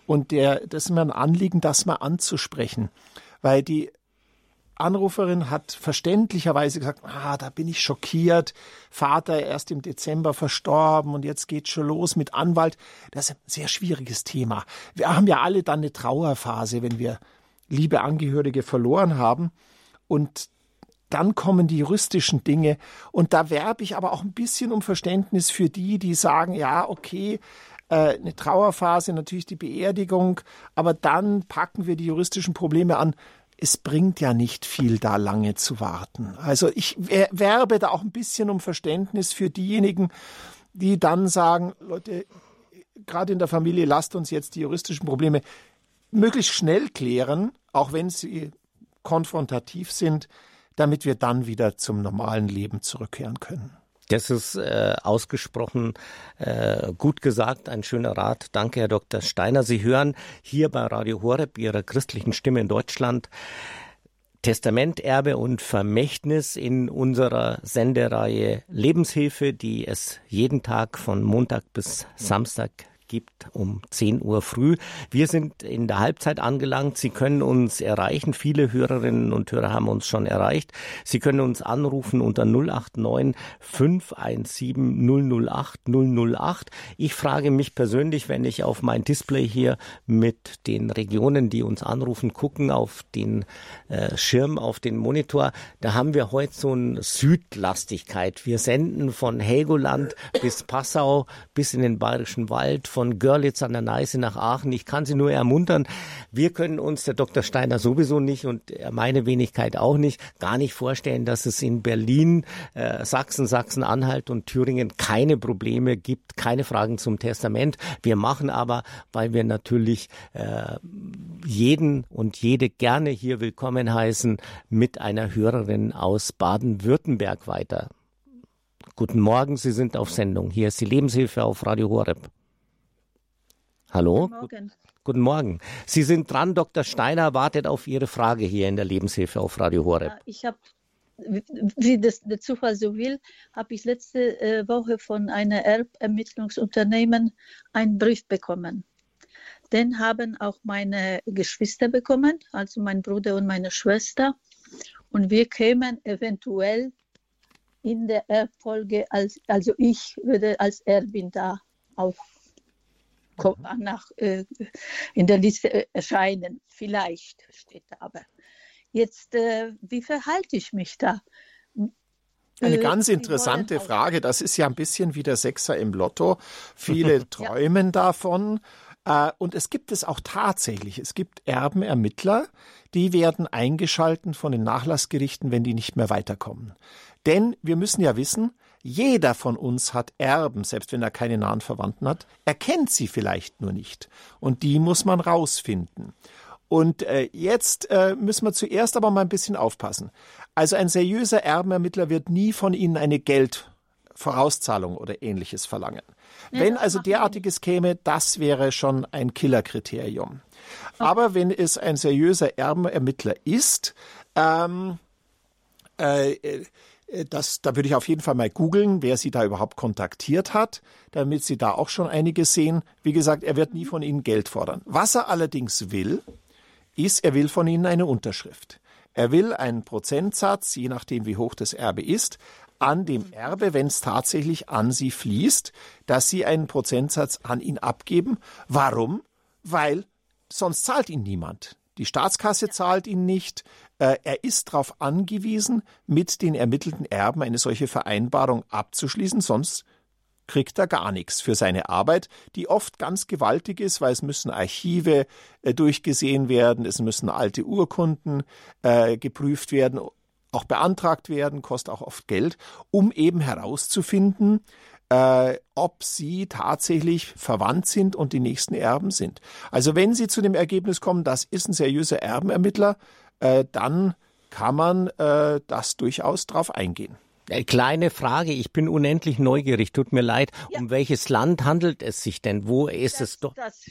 Speaker 2: Und der, das ist mir ein Anliegen, das mal anzusprechen. Weil die Anruferin hat verständlicherweise gesagt, ah, da bin ich schockiert. Vater erst im Dezember verstorben und jetzt geht's schon los mit Anwalt. Das ist ein sehr schwieriges Thema. Wir haben ja alle dann eine Trauerphase, wenn wir liebe Angehörige verloren haben. Und dann kommen die juristischen Dinge. Und da werbe ich aber auch ein bisschen um Verständnis für die, die sagen, ja, okay, äh, eine Trauerphase, natürlich die Beerdigung, aber dann packen wir die juristischen Probleme an. Es bringt ja nicht viel, da lange zu warten. Also ich werbe da auch ein bisschen um Verständnis für diejenigen, die dann sagen, Leute, gerade in der Familie, lasst uns jetzt die juristischen Probleme möglichst schnell klären, auch wenn sie konfrontativ sind, damit wir dann wieder zum normalen Leben zurückkehren können.
Speaker 1: Das ist äh, ausgesprochen äh, gut gesagt, ein schöner Rat. Danke, Herr Dr. Steiner. Sie hören hier bei Radio Horeb, Ihrer christlichen Stimme in Deutschland, Testament, Erbe und Vermächtnis in unserer Sendereihe Lebenshilfe, die es jeden Tag von Montag bis Samstag gibt um 10 Uhr früh. Wir sind in der Halbzeit angelangt. Sie können uns erreichen. Viele Hörerinnen und Hörer haben uns schon erreicht. Sie können uns anrufen unter 089 517 008 008. Ich frage mich persönlich, wenn ich auf mein Display hier mit den Regionen, die uns anrufen, gucken, auf den äh, Schirm, auf den Monitor, da haben wir heute so eine Südlastigkeit. Wir senden von Helgoland bis Passau bis in den Bayerischen Wald, von von Görlitz an der Neiße nach Aachen. Ich kann Sie nur ermuntern. Wir können uns, der Dr. Steiner sowieso nicht und meine Wenigkeit auch nicht, gar nicht vorstellen, dass es in Berlin, äh, Sachsen, Sachsen-Anhalt und Thüringen keine Probleme gibt, keine Fragen zum Testament. Wir machen aber, weil wir natürlich äh, jeden und jede gerne hier willkommen heißen, mit einer Hörerin aus Baden-Württemberg weiter. Guten Morgen, Sie sind auf Sendung. Hier ist die Lebenshilfe auf Radio Horeb. Hallo?
Speaker 8: Guten Morgen.
Speaker 1: Guten Morgen. Sie sind dran. Dr. Steiner wartet auf Ihre Frage hier in der Lebenshilfe auf Radio Horeb.
Speaker 8: Ich habe, wie das der Zufall so will, habe ich letzte äh, Woche von einem Erbermittlungsunternehmen einen Brief bekommen. Den haben auch meine Geschwister bekommen, also mein Bruder und meine Schwester. Und wir kämen eventuell in der Erbfolge, als, also ich würde als Erbin da Mhm. Nach, äh, in der Liste erscheinen. Vielleicht steht da aber. Jetzt, äh, wie verhalte ich mich da?
Speaker 2: Eine äh, ganz interessante Frage. Das ist ja ein bisschen wie der Sechser im Lotto. Viele träumen ja. davon. Äh, und es gibt es auch tatsächlich. Es gibt Erbenermittler, die werden eingeschalten von den Nachlassgerichten, wenn die nicht mehr weiterkommen. Denn wir müssen ja wissen, jeder von uns hat Erben, selbst wenn er keine nahen Verwandten hat. Er kennt sie vielleicht nur nicht. Und die muss man rausfinden. Und äh, jetzt äh, müssen wir zuerst aber mal ein bisschen aufpassen. Also ein seriöser Erbenermittler wird nie von Ihnen eine Geldvorauszahlung oder ähnliches verlangen. Ja, wenn also derartiges käme, das wäre schon ein Killerkriterium. Okay. Aber wenn es ein seriöser Erbenermittler ist, ähm, äh, äh, das, da würde ich auf jeden Fall mal googeln, wer Sie da überhaupt kontaktiert hat, damit Sie da auch schon einiges sehen. Wie gesagt, er wird nie von Ihnen Geld fordern. Was er allerdings will, ist, er will von Ihnen eine Unterschrift. Er will einen Prozentsatz, je nachdem wie hoch das Erbe ist, an dem Erbe, wenn es tatsächlich an Sie fließt, dass Sie einen Prozentsatz an ihn abgeben. Warum? Weil sonst zahlt ihn niemand. Die Staatskasse zahlt ihn nicht. Äh, er ist darauf angewiesen, mit den ermittelten Erben eine solche Vereinbarung abzuschließen, sonst kriegt er gar nichts für seine Arbeit, die oft ganz gewaltig ist, weil es müssen Archive äh, durchgesehen werden, es müssen alte Urkunden äh, geprüft werden, auch beantragt werden, kostet auch oft Geld, um eben herauszufinden, ob sie tatsächlich verwandt sind und die nächsten Erben sind. Also wenn Sie zu dem Ergebnis kommen, das ist ein seriöser Erbenermittler, äh, dann kann man äh, das durchaus drauf eingehen.
Speaker 1: Äh, kleine Frage, ich bin unendlich neugierig, tut mir leid. Ja. Um welches Land handelt es sich denn? Wo ist
Speaker 8: das,
Speaker 1: es doch?
Speaker 8: Das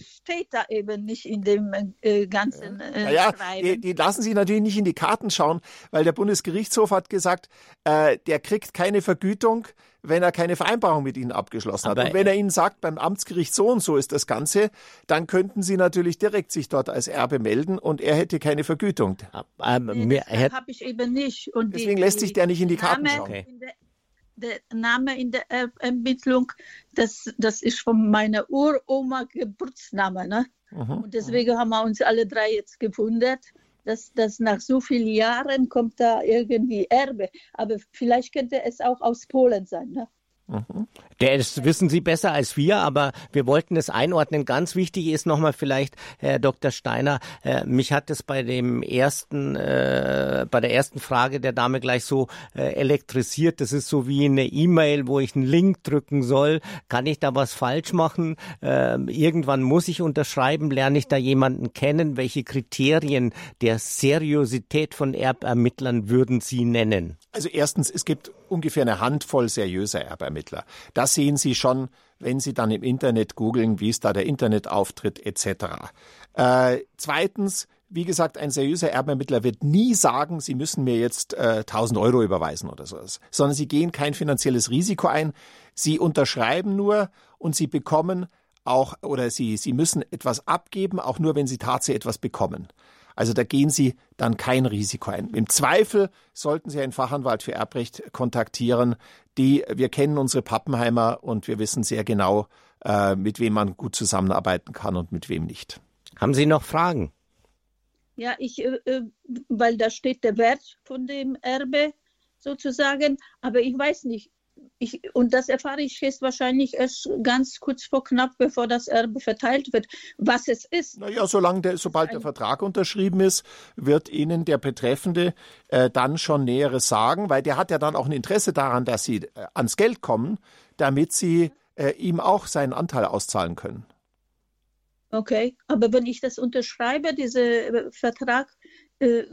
Speaker 8: da eben nicht in dem äh, ganzen äh,
Speaker 2: naja, die, die, lassen sich natürlich nicht in die Karten schauen, weil der Bundesgerichtshof hat gesagt, äh, der kriegt keine Vergütung, wenn er keine Vereinbarung mit Ihnen abgeschlossen hat. Aber und wenn er Ihnen sagt, beim Amtsgericht so und so ist das Ganze, dann könnten Sie natürlich direkt sich dort als Erbe melden und er hätte keine Vergütung.
Speaker 8: Ähm, nee, das habe ich eben nicht.
Speaker 2: Und Deswegen die, lässt sich der nicht in die Karten Name schauen.
Speaker 8: Der, der Name in der Ermittlung, das, das ist von meiner Uroma Geburtsname. Ne? Mhm. Und deswegen haben wir uns alle drei jetzt gewundert dass, dass nach so vielen Jahren kommt da irgendwie Erbe. Aber vielleicht könnte es auch aus Polen sein. Ne?
Speaker 1: Mhm. Das wissen Sie besser als wir, aber wir wollten es einordnen. Ganz wichtig ist nochmal vielleicht, Herr Dr. Steiner, äh, mich hat es bei dem ersten, äh, bei der ersten Frage der Dame gleich so äh, elektrisiert. Das ist so wie eine E-Mail, wo ich einen Link drücken soll. Kann ich da was falsch machen? Ähm, irgendwann muss ich unterschreiben. Lerne ich da jemanden kennen? Welche Kriterien der Seriosität von Erbermittlern würden Sie nennen?
Speaker 2: Also erstens, es gibt ungefähr eine Handvoll seriöser Erbermittler. Das sehen Sie schon, wenn Sie dann im Internet googeln, wie ist da der Internetauftritt etc. Äh, zweitens, wie gesagt, ein seriöser Erbermittler wird nie sagen, Sie müssen mir jetzt äh, 1000 Euro überweisen oder sowas, sondern Sie gehen kein finanzielles Risiko ein. Sie unterschreiben nur und Sie bekommen auch oder Sie, Sie müssen etwas abgeben, auch nur wenn Sie tatsächlich etwas bekommen. Also da gehen Sie dann kein Risiko ein. Im Zweifel sollten Sie einen Fachanwalt für Erbrecht kontaktieren. Die, wir kennen unsere Pappenheimer und wir wissen sehr genau, äh, mit wem man gut zusammenarbeiten kann und mit wem nicht.
Speaker 1: Haben Sie noch Fragen?
Speaker 8: Ja, ich, äh, äh weil da steht der Wert von dem Erbe sozusagen, aber ich weiß nicht, ich, und das erfahre ich jetzt wahrscheinlich erst ganz kurz vor knapp, bevor das Erbe verteilt wird, was es ist.
Speaker 2: Naja, solange der, sobald der Vertrag unterschrieben ist, wird Ihnen der Betreffende äh, dann schon Näheres sagen, weil der hat ja dann auch ein Interesse daran, dass Sie äh, ans Geld kommen, damit Sie äh, ihm auch seinen Anteil auszahlen können.
Speaker 8: Okay, aber wenn ich das unterschreibe, diesen äh, Vertrag, äh,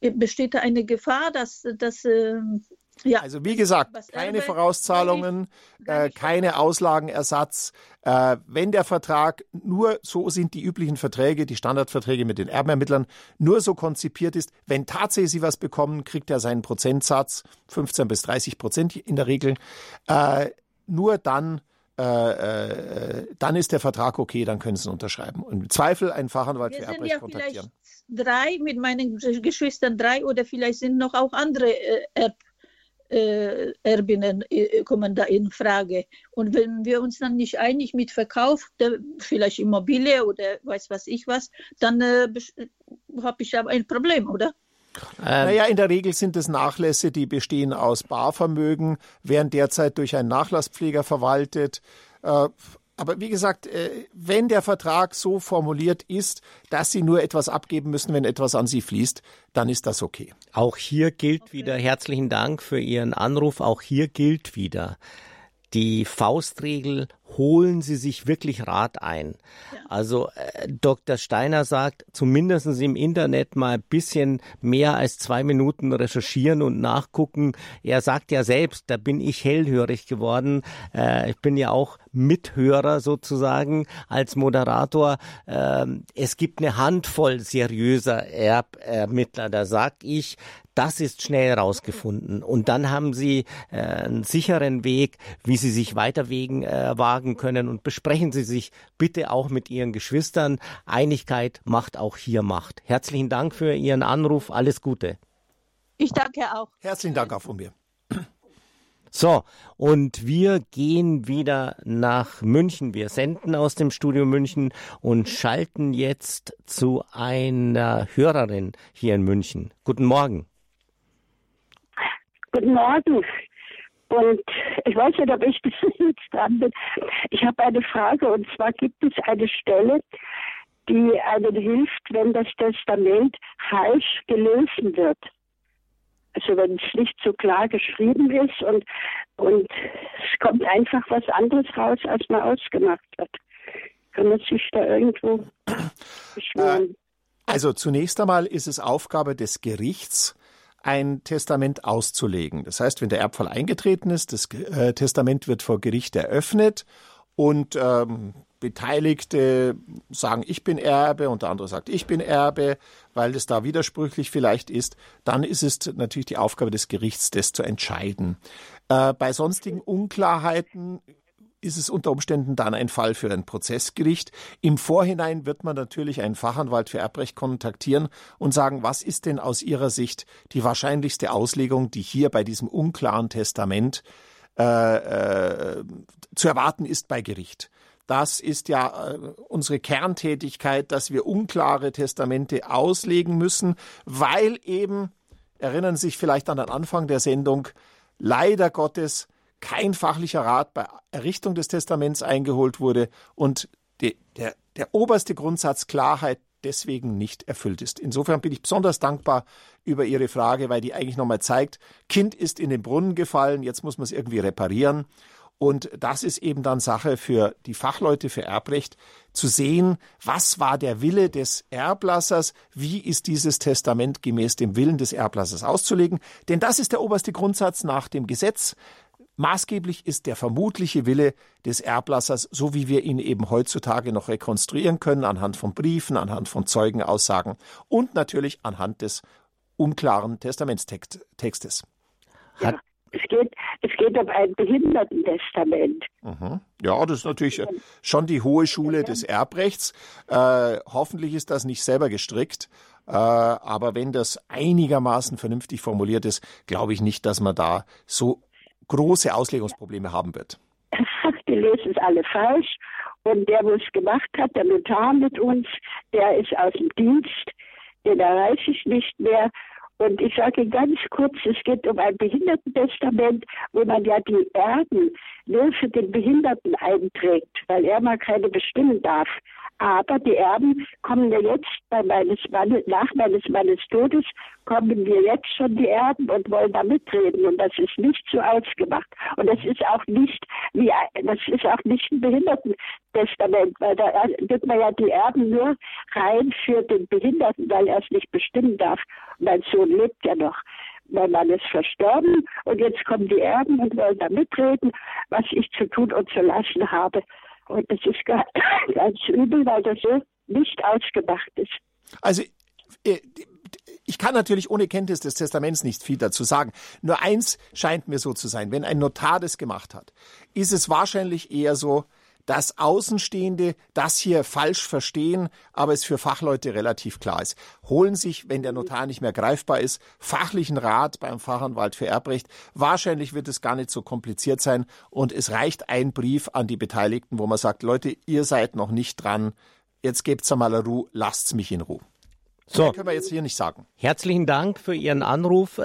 Speaker 8: besteht da eine Gefahr, dass, dass ähm,
Speaker 2: Ja, also wie gesagt, keine Vorauszahlungen, äh, keine Auslagenersatz. Äh, wenn der Vertrag nur, so sind die üblichen Verträge, die Standardverträge mit den Erbenermittlern, nur so konzipiert ist, wenn tatsächlich sie was bekommen, kriegt er seinen Prozentsatz, 15 bis 30 Prozent in der Regel. Äh, nur dann äh, äh, dann ist der Vertrag okay, dann können Sie ihn unterschreiben. Und im Zweifel einen Fachanwalt Wir für Erbrecht ja kontaktieren.
Speaker 8: Drei mit meinen Geschwistern, drei oder vielleicht sind noch auch andere äh, Erb Erbinnen äh, kommen da in Frage. Und wenn wir uns dann nicht einig mit Verkauf, der, vielleicht Immobilie oder weiß was ich was, dann äh, habe ich aber ein Problem, oder?
Speaker 2: Ähm, naja, in der Regel sind es Nachlässe, die bestehen aus Barvermögen, werden derzeit durch einen Nachlasspfleger verwaltet. Äh, aber wie gesagt, äh, wenn der Vertrag so formuliert ist, dass Sie nur etwas abgeben müssen, wenn etwas an Sie fließt, dann ist das okay.
Speaker 1: Auch hier gilt okay. wieder herzlichen Dank für Ihren Anruf. Auch hier gilt wieder die Faustregel holen Sie sich wirklich Rat ein. Ja. Also äh, Dr. Steiner sagt, zumindest im Internet mal ein bisschen mehr als zwei Minuten recherchieren und nachgucken. Er sagt ja selbst, da bin ich hellhörig geworden. Äh, ich bin ja auch Mithörer sozusagen als Moderator. Äh, es gibt eine Handvoll seriöser Erbermittler. Da sag ich, das ist schnell rausgefunden. Und dann haben sie äh, einen sicheren Weg, wie sie sich weiter wegen, äh, wagen können. Und besprechen Sie sich bitte auch mit Ihren Geschwistern. Einigkeit macht auch hier Macht. Herzlichen Dank für Ihren Anruf. Alles Gute.
Speaker 8: Ich danke auch.
Speaker 2: Herzlichen Dank auch von mir.
Speaker 1: So, und wir gehen wieder nach München. Wir senden aus dem Studio München und schalten jetzt zu einer Hörerin hier in München. Guten Morgen.
Speaker 9: Guten Morgen. Und ich weiß nicht, ob ich jetzt dran bin. Ich habe eine Frage und zwar gibt es eine Stelle, die einem hilft, wenn das Testament falsch gelesen wird. Also wenn es nicht so klar geschrieben ist und, und es kommt einfach was anderes raus, als man ausgemacht hat. Kann man sich da irgendwo beschwören?
Speaker 2: Also zunächst einmal ist es Aufgabe des Gerichts, ein Testament auszulegen. Das heißt, wenn der Erbfall eingetreten ist, das äh, Testament wird vor Gericht eröffnet und ähm, Beteiligte sagen, ich bin Erbe und der andere sagt, ich bin Erbe, weil es da widersprüchlich vielleicht ist, dann ist es natürlich die Aufgabe des Gerichts, das zu entscheiden. Äh, bei sonstigen Unklarheiten ist es unter Umständen dann ein Fall für ein Prozessgericht. Im Vorhinein wird man natürlich einen Fachanwalt für Erbrecht kontaktieren und sagen, was ist denn aus Ihrer Sicht die wahrscheinlichste Auslegung, die hier bei diesem unklaren Testament äh, äh, zu erwarten ist bei Gericht. Das ist ja äh, unsere Kerntätigkeit, dass wir unklare Testamente auslegen müssen, weil eben, erinnern Sie sich vielleicht an den Anfang der Sendung, leider Gottes kein fachlicher Rat bei Errichtung des Testaments eingeholt wurde und die, der, der oberste Grundsatz Klarheit deswegen nicht erfüllt ist. Insofern bin ich besonders dankbar über Ihre Frage, weil die eigentlich nochmal zeigt, Kind ist in den Brunnen gefallen, jetzt muss man es irgendwie reparieren. Und das ist eben dann Sache für die Fachleute für Erbrecht, zu sehen, was war der Wille des Erblassers, wie ist dieses Testament gemäß dem Willen des Erblassers auszulegen. Denn das ist der oberste Grundsatz nach dem Gesetz. Maßgeblich ist der vermutliche Wille des Erblassers, so wie wir ihn eben heutzutage noch rekonstruieren können, anhand von Briefen, anhand von Zeugenaussagen und natürlich anhand des unklaren Testamentstextes.
Speaker 9: Ja, es geht, es geht um ein Behindertentestament.
Speaker 2: Mhm. Ja, das ist natürlich schon die hohe Schule des Erbrechts. Äh, hoffentlich ist das nicht selber gestrickt. Äh, aber wenn das einigermaßen vernünftig formuliert ist, glaube ich nicht, dass man da so große Auslegungsprobleme haben wird.
Speaker 9: Die lösen es alle falsch. Und der, wo es gemacht hat, der Notar mit uns, der ist aus dem Dienst, den erreiche ich nicht mehr. Und ich sage ganz kurz, es geht um ein Behindertentestament, wo man ja die Erben nur für den Behinderten einträgt, weil er mal keine bestimmen darf. Aber die Erben kommen ja jetzt bei meines Mannes, nach meines Mannes Todes, kommen wir jetzt schon die Erben und wollen da mitreden. Und das ist nicht so ausgemacht. Und das ist auch nicht wie, das ist auch nicht ein Behindertentestament, weil da gibt man ja die Erben nur rein für den Behinderten, weil er es nicht bestimmen darf. mein Sohn lebt ja noch. mein Mann ist verstorben und jetzt kommen die Erben und wollen da mitreden, was ich zu tun und zu lassen habe. Und das ist ganz übel, weil das so nicht ausgemacht ist.
Speaker 2: Also äh, ich kann natürlich ohne Kenntnis des Testaments nicht viel dazu sagen. Nur eins scheint mir so zu sein. Wenn ein Notar das gemacht hat, ist es wahrscheinlich eher so, dass Außenstehende das hier falsch verstehen, aber es für Fachleute relativ klar ist. Holen sich, wenn der Notar nicht mehr greifbar ist, fachlichen Rat beim Fachanwalt für Erbrecht. Wahrscheinlich wird es gar nicht so kompliziert sein und es reicht ein Brief an die Beteiligten, wo man sagt, Leute, ihr seid noch nicht dran, jetzt gebt's einmal Ruhe, lasst's mich in Ruhe. So. Können wir jetzt hier nicht sagen.
Speaker 1: Herzlichen Dank für Ihren Anruf.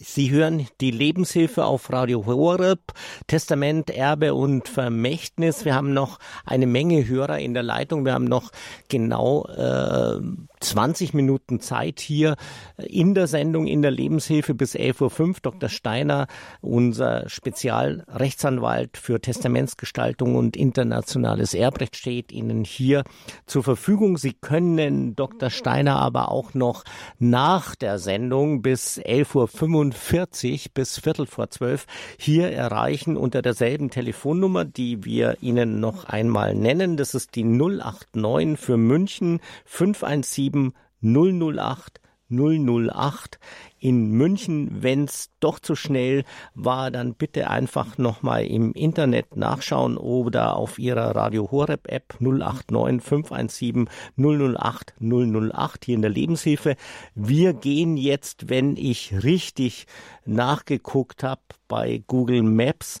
Speaker 1: Sie hören die Lebenshilfe auf Radio Horeb, Testament, Erbe und Vermächtnis. Wir haben noch eine Menge Hörer in der Leitung. Wir haben noch genau äh, 20 Minuten Zeit hier in der Sendung in der Lebenshilfe bis 11.05 Uhr. Dr. Steiner, unser Spezialrechtsanwalt für Testamentsgestaltung und internationales Erbrecht, steht Ihnen hier zur Verfügung. Sie können Dr. Steiner aber auch noch nach der Sendung bis 11.45 Uhr bis Viertel vor zwölf hier erreichen unter derselben Telefonnummer, die wir Ihnen noch einmal nennen. Das ist die 089 für München 517 008 008 in München. Wenn es doch zu schnell war, dann bitte einfach nochmal im Internet nachschauen oder auf Ihrer Radio Horeb App 089 517 008 008 hier in der Lebenshilfe. Wir gehen jetzt, wenn ich richtig nachgeguckt habe bei Google Maps,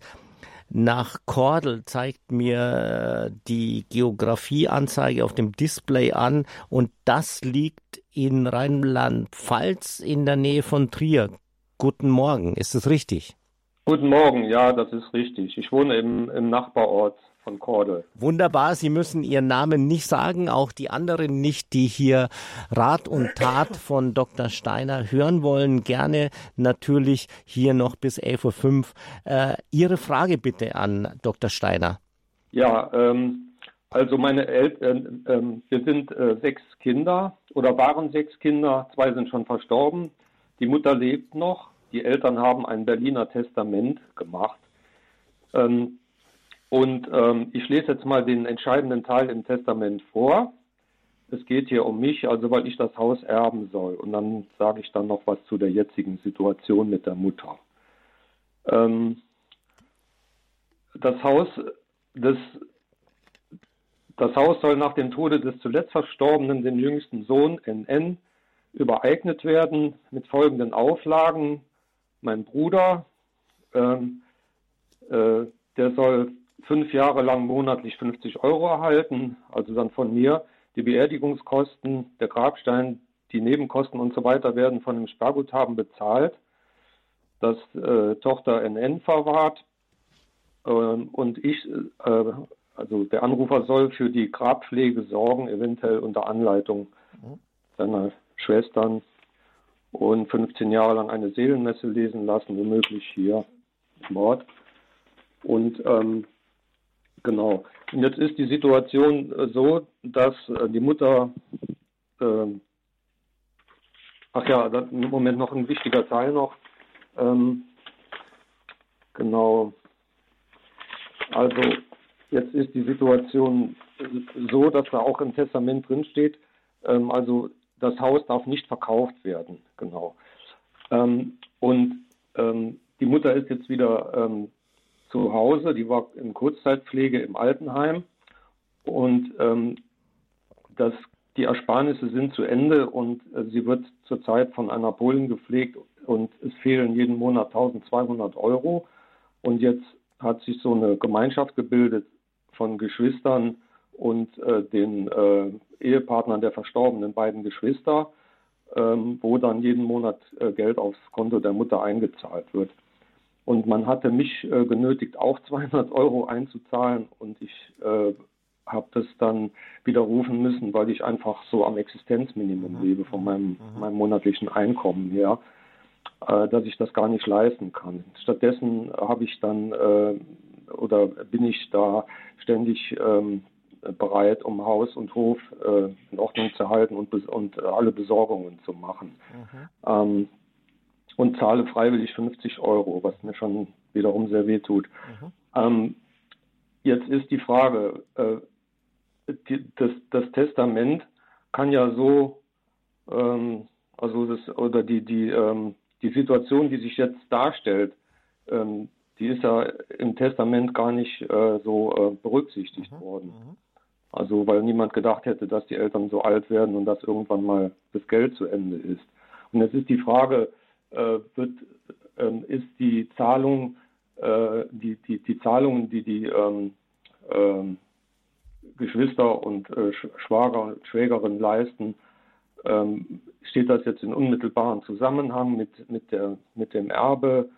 Speaker 1: nach Kordel zeigt mir die Geografieanzeige auf dem Display an und das liegt in Rheinland-Pfalz in der Nähe von Trier. Guten Morgen, ist es richtig?
Speaker 10: Guten Morgen, ja, das ist richtig. Ich wohne im, im Nachbarort von Kordel.
Speaker 1: Wunderbar, Sie müssen Ihren Namen nicht sagen, auch die anderen nicht, die hier Rat und Tat von Dr. Steiner hören wollen. Gerne natürlich hier noch bis 11.05 Uhr. Äh, Ihre Frage bitte an Dr. Steiner.
Speaker 10: Ja, ähm, also meine Eltern, äh, äh, wir sind äh, sechs Kinder oder waren sechs Kinder, zwei sind schon verstorben. Die Mutter lebt noch. Die Eltern haben ein Berliner Testament gemacht. Ähm, und ähm, ich lese jetzt mal den entscheidenden Teil im Testament vor. Es geht hier um mich, also weil ich das Haus erben soll. Und dann sage ich dann noch was zu der jetzigen Situation mit der Mutter. Ähm, das Haus des das Haus soll nach dem Tode des zuletzt Verstorbenen, dem jüngsten Sohn NN, übereignet werden mit folgenden Auflagen. Mein Bruder, ähm, äh, der soll fünf Jahre lang monatlich 50 Euro erhalten, also dann von mir. Die Beerdigungskosten, der Grabstein, die Nebenkosten und so weiter werden von dem Sparguthaben bezahlt, das äh, Tochter NN verwahrt. Ähm, und ich, äh, also der Anrufer soll für die Grabpflege sorgen, eventuell unter Anleitung seiner Schwestern und 15 Jahre lang eine Seelenmesse lesen lassen, womöglich hier im Ort. Und ähm, Genau. Und jetzt ist die Situation äh, so, dass äh, die Mutter, äh, ach ja, im Moment noch ein wichtiger Teil noch. Ähm, genau. Also jetzt ist die Situation so, dass da auch im Testament drin steht, ähm, also das Haus darf nicht verkauft werden. Genau. Ähm, und ähm, die Mutter ist jetzt wieder ähm, zu Hause, die war in Kurzzeitpflege im Altenheim und ähm, das, die Ersparnisse sind zu Ende und äh, sie wird zurzeit von einer Polin gepflegt und es fehlen jeden Monat 1200 Euro und jetzt hat sich so eine Gemeinschaft gebildet von Geschwistern und äh, den äh, Ehepartnern der verstorbenen beiden Geschwister, ähm, wo dann jeden Monat äh, Geld aufs Konto der Mutter eingezahlt wird. Und man hatte mich äh, genötigt, auch 200 Euro einzuzahlen. Und ich äh, habe das dann widerrufen müssen, weil ich einfach so am Existenzminimum mhm. lebe von meinem, mhm. meinem monatlichen Einkommen her, äh, dass ich das gar nicht leisten kann. Stattdessen habe ich dann äh, oder bin ich da ständig ähm, bereit, um Haus und Hof äh, in Ordnung zu halten und, und alle Besorgungen zu machen. Mhm. Ähm, und zahle freiwillig 50 Euro, was mir schon wiederum sehr weh tut. Mhm. Ähm, jetzt ist die Frage, äh, die, das, das, Testament kann ja so, ähm, also das, oder die, die, ähm, die Situation, die sich jetzt darstellt, ähm, die ist ja im Testament gar nicht äh, so äh, berücksichtigt mhm. worden. Mhm. Also weil niemand gedacht hätte, dass die Eltern so alt werden und dass irgendwann mal das Geld zu Ende ist. Und jetzt ist die Frage, wird, ähm, ist die Zahlung, äh, die, die, die Zahlungen, die die ähm, ähm, Geschwister und äh, Schwager und Schwägerin leisten, steht das jetzt in unmittelbaren Zusammenhang mit, mit, der, mit dem Erbe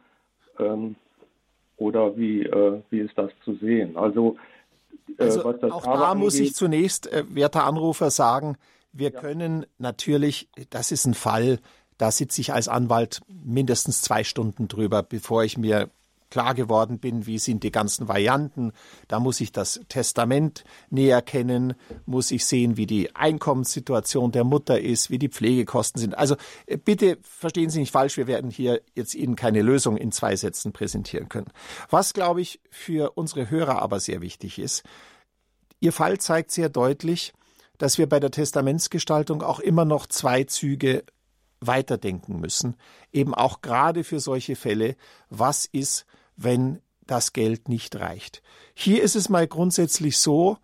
Speaker 10: oder wie, äh, wie ist das zu sehen?
Speaker 2: Also, äh, also auch Erbe da muss ich zunächst, äh, werter Anrufer, sagen, wir ja. können natürlich, das ist ein Fall, da sitze ich als Anwalt mindestens zwei Stunden drüber, bevor ich mir klar geworden bin, wie sind die ganzen Varianten. Da muss ich das Testament näher kennen, muss ich sehen, wie die Einkommenssituation der Mutter ist, wie die Pflegekosten sind. Also äh, bitte verstehen Sie nicht falsch, wir werden hier jetzt Ihnen keine Lösung in zwei Sätzen präsentieren können. Was, glaube ich, für unsere Hörer aber sehr wichtig ist, Ihr Fall zeigt sehr deutlich, dass wir bei der Testamentsgestaltung auch immer noch zwei Züge weiterdenken müssen, eben auch gerade für solche Fälle, was ist, wenn das Geld nicht reicht. Hier ist es mal grundsätzlich so,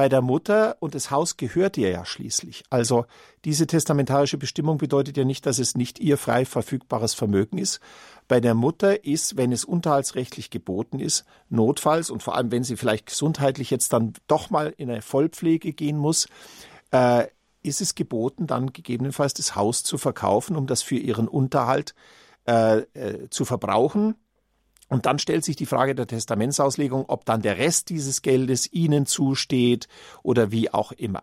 Speaker 2: bei der Mutter und das Haus gehört ihr ja schließlich. Also diese testamentarische Bestimmung bedeutet ja nicht, dass es nicht ihr frei verfügbares Vermögen ist. Bei der Mutter ist, wenn es unterhaltsrechtlich geboten ist, notfalls und vor allem, wenn sie vielleicht gesundheitlich jetzt dann doch mal in eine Vollpflege gehen muss, äh, ist es geboten, dann gegebenenfalls das Haus zu verkaufen, um das für ihren Unterhalt äh, äh, zu verbrauchen und dann stellt sich die Frage der Testamentsauslegung, ob dann der Rest dieses Geldes Ihnen zusteht oder wie auch immer.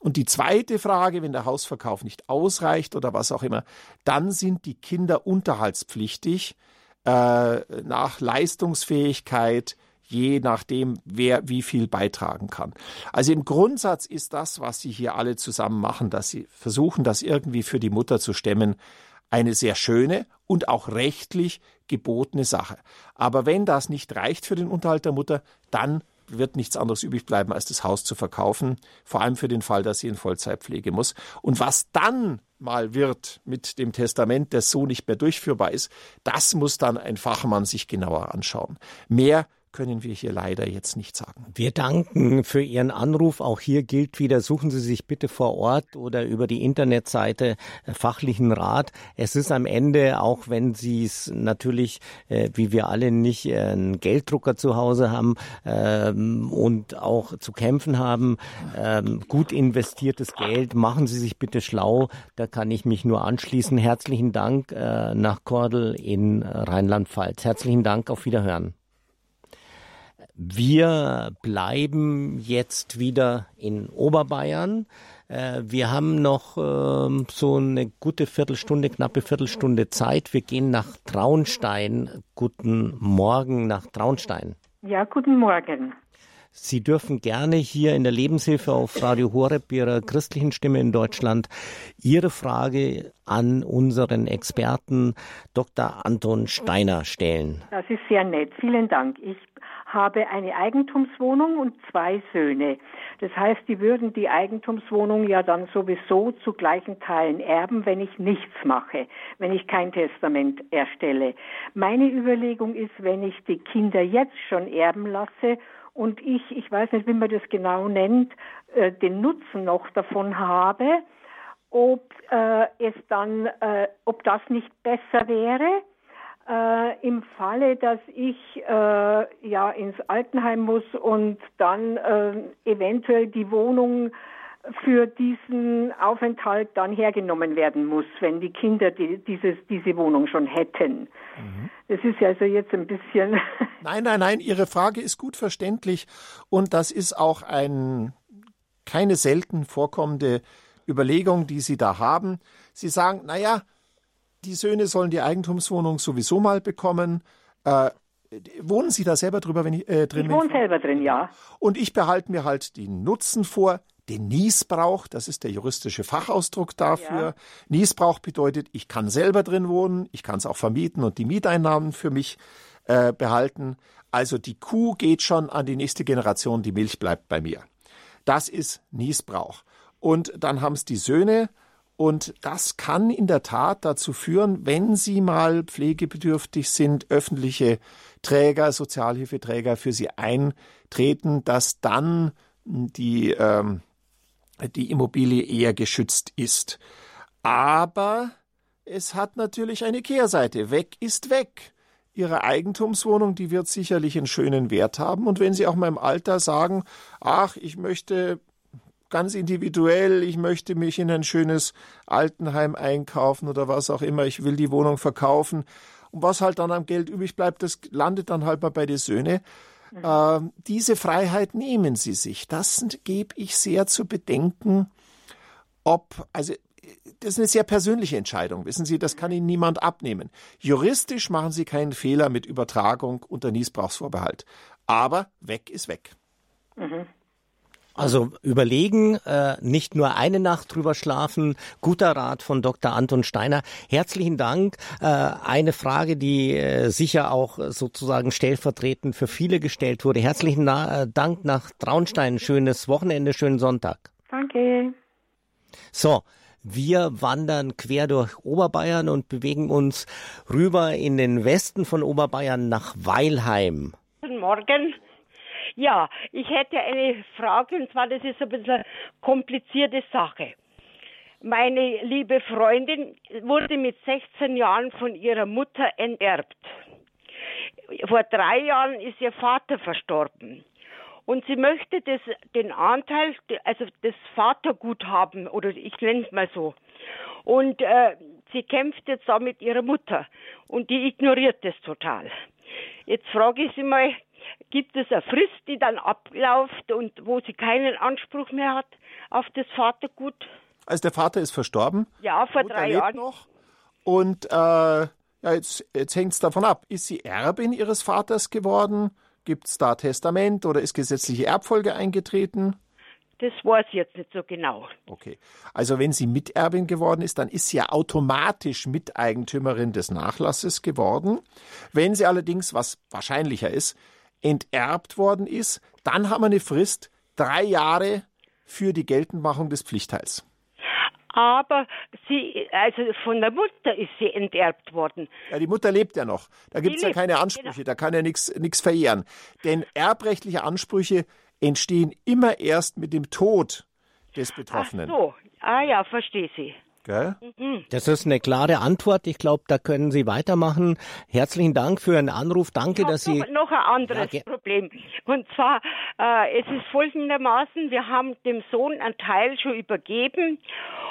Speaker 2: Und die zweite Frage, wenn der Hausverkauf nicht ausreicht oder was auch immer, dann sind die Kinder unterhaltspflichtig äh, nach Leistungsfähigkeit, je nachdem, wer wie viel beitragen kann. Also im Grundsatz ist das, was Sie hier alle zusammen machen, dass Sie versuchen, das irgendwie für die Mutter zu stemmen, eine sehr schöne und auch rechtlich gebotene Sache. Aber wenn das nicht reicht für den Unterhalt der Mutter, dann wird nichts anderes übrig bleiben, als das Haus zu verkaufen, vor allem für den Fall, dass sie in Vollzeitpflege muss. Und was dann mal wird mit dem Testament, das so nicht mehr durchführbar ist, das muss dann ein Fachmann sich genauer anschauen. Mehr können wir hier leider jetzt nicht sagen.
Speaker 1: Wir danken für Ihren Anruf. Auch hier gilt wieder, suchen Sie sich bitte vor Ort oder über die Internetseite äh, fachlichen Rat. Es ist am Ende, auch wenn Sie es natürlich, äh, wie wir alle, nicht äh, einen Gelddrucker zu Hause haben ähm, und auch zu kämpfen haben, ähm, gut investiertes Geld. Machen Sie sich bitte schlau. Da kann ich mich nur anschließen. Herzlichen Dank nach Kordel in Rheinland-Pfalz. Herzlichen Dank. Auf Wiederhören. Wir bleiben jetzt wieder in Oberbayern. Äh, wir haben noch ähm, so eine gute Viertelstunde, knappe Viertelstunde Zeit. Wir gehen nach Traunstein. Guten Morgen nach Traunstein.
Speaker 11: Ja, guten Morgen.
Speaker 1: Sie dürfen gerne hier in der Lebenshilfe auf Radio Horeb Ihrer christlichen Stimme in Deutschland Ihre Frage an unseren Experten Dr. Anton Steiner stellen.
Speaker 11: Das ist sehr nett. Vielen Dank. Ich habe eine Eigentumswohnung und zwei Söhne. Das heißt, die würden die Eigentumswohnung ja dann sowieso zu gleichen Teilen erben, wenn ich nichts mache, wenn ich kein Testament erstelle. Meine Überlegung ist, wenn ich die Kinder jetzt schon erben lasse und ich, ich weiß nicht, wie man das genau nennt, äh, den Nutzen noch davon habe, ob äh, es dann, äh, ob das nicht besser wäre, äh, im Falle, dass ich äh, ja ins Altenheim muss und dann äh, eventuell die Wohnung für diesen Aufenthalt dann hergenommen werden muss, wenn die Kinder die, dieses, diese Wohnung schon hätten. Mhm. Das ist also jetzt ein bisschen.
Speaker 2: Nein, nein, nein, Ihre Frage ist gut verständlich und das ist auch ein, keine selten vorkommende Überlegung, die Sie da haben. Sie sagen, naja, die Söhne sollen die Eigentumswohnung sowieso mal bekommen. Äh, wohnen Sie da selber drüber, wenn ich, äh, drin
Speaker 11: Ich wohne selber drin, ja.
Speaker 2: Und ich behalte mir halt den Nutzen vor, den Niesbrauch, das ist der juristische Fachausdruck dafür. Ja. Niesbrauch bedeutet, ich kann selber drin wohnen, ich kann es auch vermieten und die Mieteinnahmen für mich äh, behalten. Also die Kuh geht schon an die nächste Generation, die Milch bleibt bei mir. Das ist Niesbrauch. Und dann haben es die Söhne, und das kann in der Tat dazu führen, wenn Sie mal pflegebedürftig sind, öffentliche Träger, Sozialhilfeträger für Sie eintreten, dass dann die, ähm, die Immobilie eher geschützt ist. Aber es hat natürlich eine Kehrseite. Weg ist weg. Ihre Eigentumswohnung, die wird sicherlich einen schönen Wert haben. Und wenn Sie auch mal im Alter sagen, ach, ich möchte ganz individuell, ich möchte mich in ein schönes Altenheim einkaufen oder was auch immer, ich will die Wohnung verkaufen. Und was halt dann am Geld übrig bleibt, das landet dann halt mal bei den Söhnen. Mhm. Äh, diese Freiheit nehmen sie sich. Das gebe ich sehr zu bedenken, ob, also das ist eine sehr persönliche Entscheidung, wissen Sie, das kann Ihnen niemand abnehmen. Juristisch machen Sie keinen Fehler mit Übertragung unter Niesbrauchsvorbehalt. Aber weg ist weg.
Speaker 1: Mhm. Also überlegen, äh, nicht nur eine Nacht drüber schlafen. Guter Rat von Dr. Anton Steiner. Herzlichen Dank. Äh, eine Frage, die äh, sicher auch sozusagen stellvertretend für viele gestellt wurde. Herzlichen Na äh, Dank nach Traunstein. Schönes Wochenende, schönen Sonntag.
Speaker 11: Danke.
Speaker 1: So. Wir wandern quer durch Oberbayern und bewegen uns rüber in den Westen von Oberbayern nach Weilheim.
Speaker 12: Guten Morgen. Ja, ich hätte eine Frage und zwar, das ist ein bisschen eine komplizierte Sache. Meine liebe Freundin wurde mit 16 Jahren von ihrer Mutter enterbt. Vor drei Jahren ist ihr Vater verstorben. Und sie möchte das, den Anteil, also das Vaterguthaben, oder ich nenne es mal so. Und äh, sie kämpft jetzt da mit ihrer Mutter. Und die ignoriert das total. Jetzt frage ich sie mal, gibt es eine Frist, die dann abläuft und wo sie keinen Anspruch mehr hat auf das Vatergut?
Speaker 2: Also der Vater ist verstorben?
Speaker 12: Ja, vor drei Jahren.
Speaker 2: Noch. Und äh, ja, jetzt, jetzt hängt es davon ab, ist sie Erbin ihres Vaters geworden? Gibt es da Testament oder ist gesetzliche Erbfolge eingetreten?
Speaker 12: Das weiß ich jetzt nicht so genau.
Speaker 2: Okay. Also wenn sie Miterbin geworden ist, dann ist sie ja automatisch Miteigentümerin des Nachlasses geworden. Wenn sie allerdings, was wahrscheinlicher ist, enterbt worden ist, dann haben wir eine Frist drei Jahre für die Geltendmachung des Pflichtteils.
Speaker 12: Aber sie, also von der Mutter ist sie enterbt worden.
Speaker 2: Ja, die Mutter lebt ja noch. Da gibt es ja keine Ansprüche, genau. da kann ja nichts verjähren. Denn erbrechtliche Ansprüche entstehen immer erst mit dem Tod des Betroffenen.
Speaker 12: Ach so, ah ja, verstehe sie.
Speaker 2: Gell?
Speaker 1: Mhm. Das ist eine klare Antwort. Ich glaube, da können Sie weitermachen. Herzlichen Dank für Ihren Anruf. Danke, dass Sie.
Speaker 12: Noch ein anderes ja, Problem. Und zwar, äh, es ist folgendermaßen, wir haben dem Sohn einen Teil schon übergeben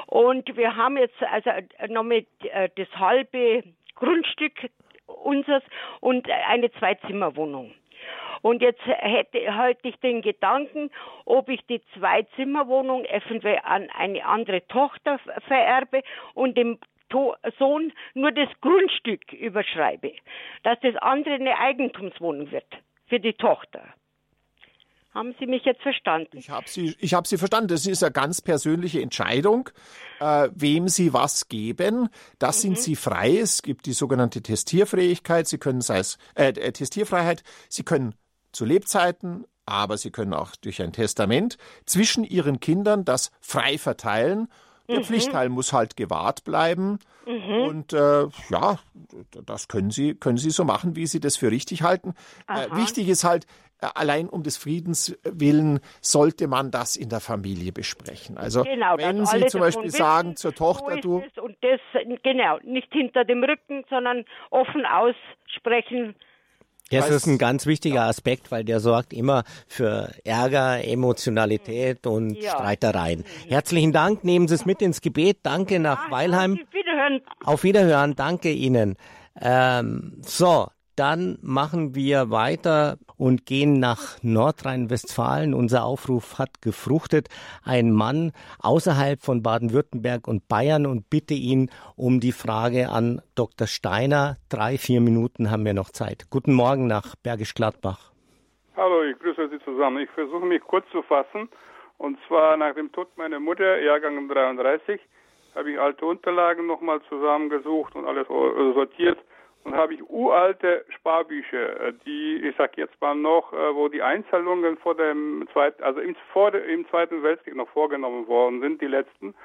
Speaker 12: und wir haben jetzt also noch mit äh, das halbe Grundstück unseres und eine Zweizimmerwohnung. Und jetzt hätte heute ich den Gedanken, ob ich die Zwei-Zimmer-Wohnung eventuell an eine andere Tochter vererbe und dem Sohn nur das Grundstück überschreibe, dass das andere eine Eigentumswohnung wird für die Tochter. Haben Sie mich jetzt verstanden?
Speaker 2: Ich habe Sie, ich hab Sie verstanden. Das ist eine ganz persönliche Entscheidung, äh, wem Sie was geben. Das mhm. sind Sie frei. Es gibt die sogenannte Testierfähigkeit. Sie können, sei es äh, äh Testierfreiheit. Sie können zu Lebzeiten, aber sie können auch durch ein Testament zwischen ihren Kindern das frei verteilen. Der mhm. Pflichtteil muss halt gewahrt bleiben. Mhm. Und äh, ja, das können Sie, können Sie so machen, wie Sie das für richtig halten. Äh, wichtig ist halt, äh, allein um des Friedens willen sollte man das in der Familie besprechen. Also genau, wenn Sie zum Beispiel sagen zur Tochter, du
Speaker 12: und das genau nicht hinter dem Rücken, sondern offen aussprechen,
Speaker 1: das ist ein ganz wichtiger Aspekt, weil der sorgt immer für Ärger, Emotionalität und ja. Streitereien. Herzlichen Dank. Nehmen Sie es mit ins Gebet. Danke nach Weilheim. Auf Wiederhören. Auf Wiederhören. Danke Ihnen. Ähm, so, dann machen wir weiter und gehen nach Nordrhein-Westfalen. Unser Aufruf hat gefruchtet. Ein Mann außerhalb von Baden-Württemberg und Bayern und bitte ihn um die Frage an Dr. Steiner. Drei, vier Minuten haben wir noch Zeit. Guten Morgen nach Bergisch Gladbach.
Speaker 13: Hallo, ich grüße Sie zusammen. Ich versuche mich kurz zu fassen. Und zwar nach dem Tod meiner Mutter, Jahrgang 33, habe ich alte Unterlagen nochmal zusammengesucht und alles sortiert und habe ich uralte Sparbücher, äh, die, ich sag jetzt mal noch, äh, wo die Einzahlungen vor dem zweiten, also im, vor im Zweiten Weltkrieg noch vorgenommen worden sind, die letzten.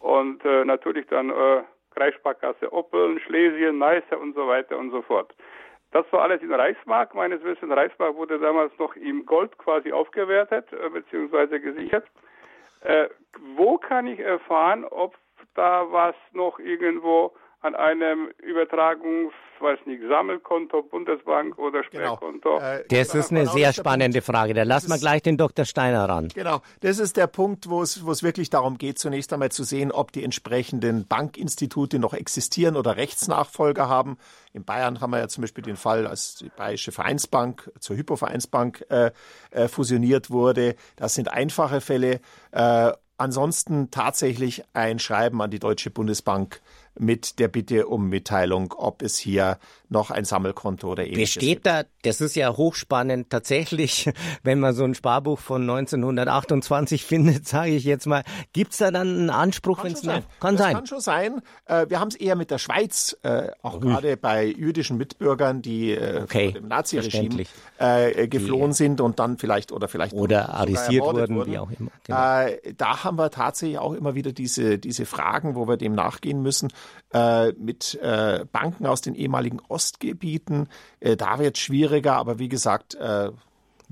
Speaker 13: Und äh, natürlich dann äh, Kreissparkasse Oppeln, Schlesien, Neisse und so weiter und so fort. Das war alles in Reichsmark. Meines Wissens, Reichsmark wurde damals noch im Gold quasi aufgewertet äh, bzw. gesichert. Äh, wo kann ich erfahren, ob da was noch irgendwo an einem Übertragungs, weiß nicht, Sammelkonto, Bundesbank oder genau. Sperrkonto.
Speaker 1: Genau. Äh, das ist eine sehr spannende Frage. Da lassen wir gleich den Dr. Steiner ran.
Speaker 2: Genau, das ist der Punkt, wo es, wo es wirklich darum geht, zunächst einmal zu sehen, ob die entsprechenden Bankinstitute noch existieren oder Rechtsnachfolger haben. In Bayern haben wir ja zum Beispiel den Fall, als die Bayerische Vereinsbank zur Hypovereinsbank äh, äh, fusioniert wurde. Das sind einfache Fälle. Äh, ansonsten tatsächlich ein Schreiben an die Deutsche Bundesbank mit der Bitte um Mitteilung, ob es hier noch ein Sammelkonto oder ähnliches
Speaker 1: Besteht gibt. da, das ist ja hochspannend, tatsächlich, wenn man so ein Sparbuch von 1928 findet, sage ich jetzt mal, gibt's da dann einen Anspruch, wenn es.
Speaker 2: Kann das sein. Kann schon sein. Äh, wir haben es eher mit der Schweiz, äh, auch oh. gerade bei jüdischen Mitbürgern, die äh, okay. dem Naziregime geflohen die, sind und dann vielleicht oder vielleicht
Speaker 1: oder arrestiert wurden, wurden, wie auch immer.
Speaker 2: Genau. da haben wir tatsächlich auch immer wieder diese diese Fragen, wo wir dem nachgehen müssen äh, mit äh, Banken aus den ehemaligen Ostgebieten. Äh, da wird es schwieriger, aber wie gesagt, äh,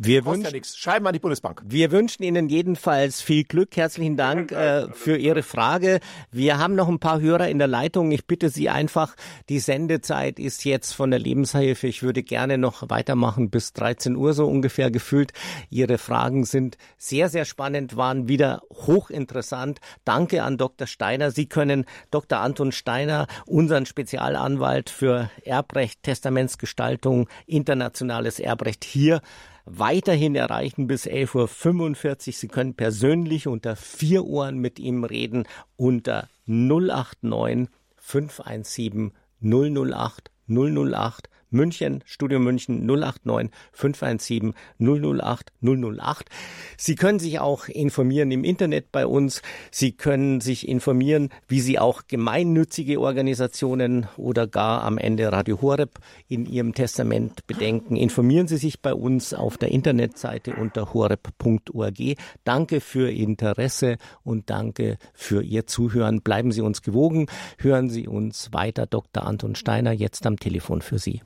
Speaker 1: wir wünschen,
Speaker 2: ja Schreiben an die Bundesbank.
Speaker 1: Wir wünschen Ihnen jedenfalls viel Glück. Herzlichen Dank äh, für Ihre Frage. Wir haben noch ein paar Hörer in der Leitung. Ich bitte Sie einfach, die Sendezeit ist jetzt von der Lebenshilfe. Ich würde gerne noch weitermachen bis 13 Uhr so ungefähr gefühlt. Ihre Fragen sind sehr, sehr spannend, waren wieder hochinteressant. Danke an Dr. Steiner. Sie können Dr. Anton Steiner, unseren Spezialanwalt für Erbrecht, Testamentsgestaltung, internationales Erbrecht hier weiterhin erreichen bis 11.45 Uhr. Sie können persönlich unter vier Ohren mit ihm reden unter 089 517 008 008 München, Studio München 089 517 008 008. Sie können sich auch informieren im Internet bei uns. Sie können sich informieren, wie Sie auch gemeinnützige Organisationen oder gar am Ende Radio Horeb in Ihrem Testament bedenken. Informieren Sie sich bei uns auf der Internetseite unter horeb.org. Danke für Ihr Interesse und danke für Ihr Zuhören. Bleiben Sie uns gewogen. Hören Sie uns weiter. Dr. Anton Steiner jetzt am Telefon für Sie.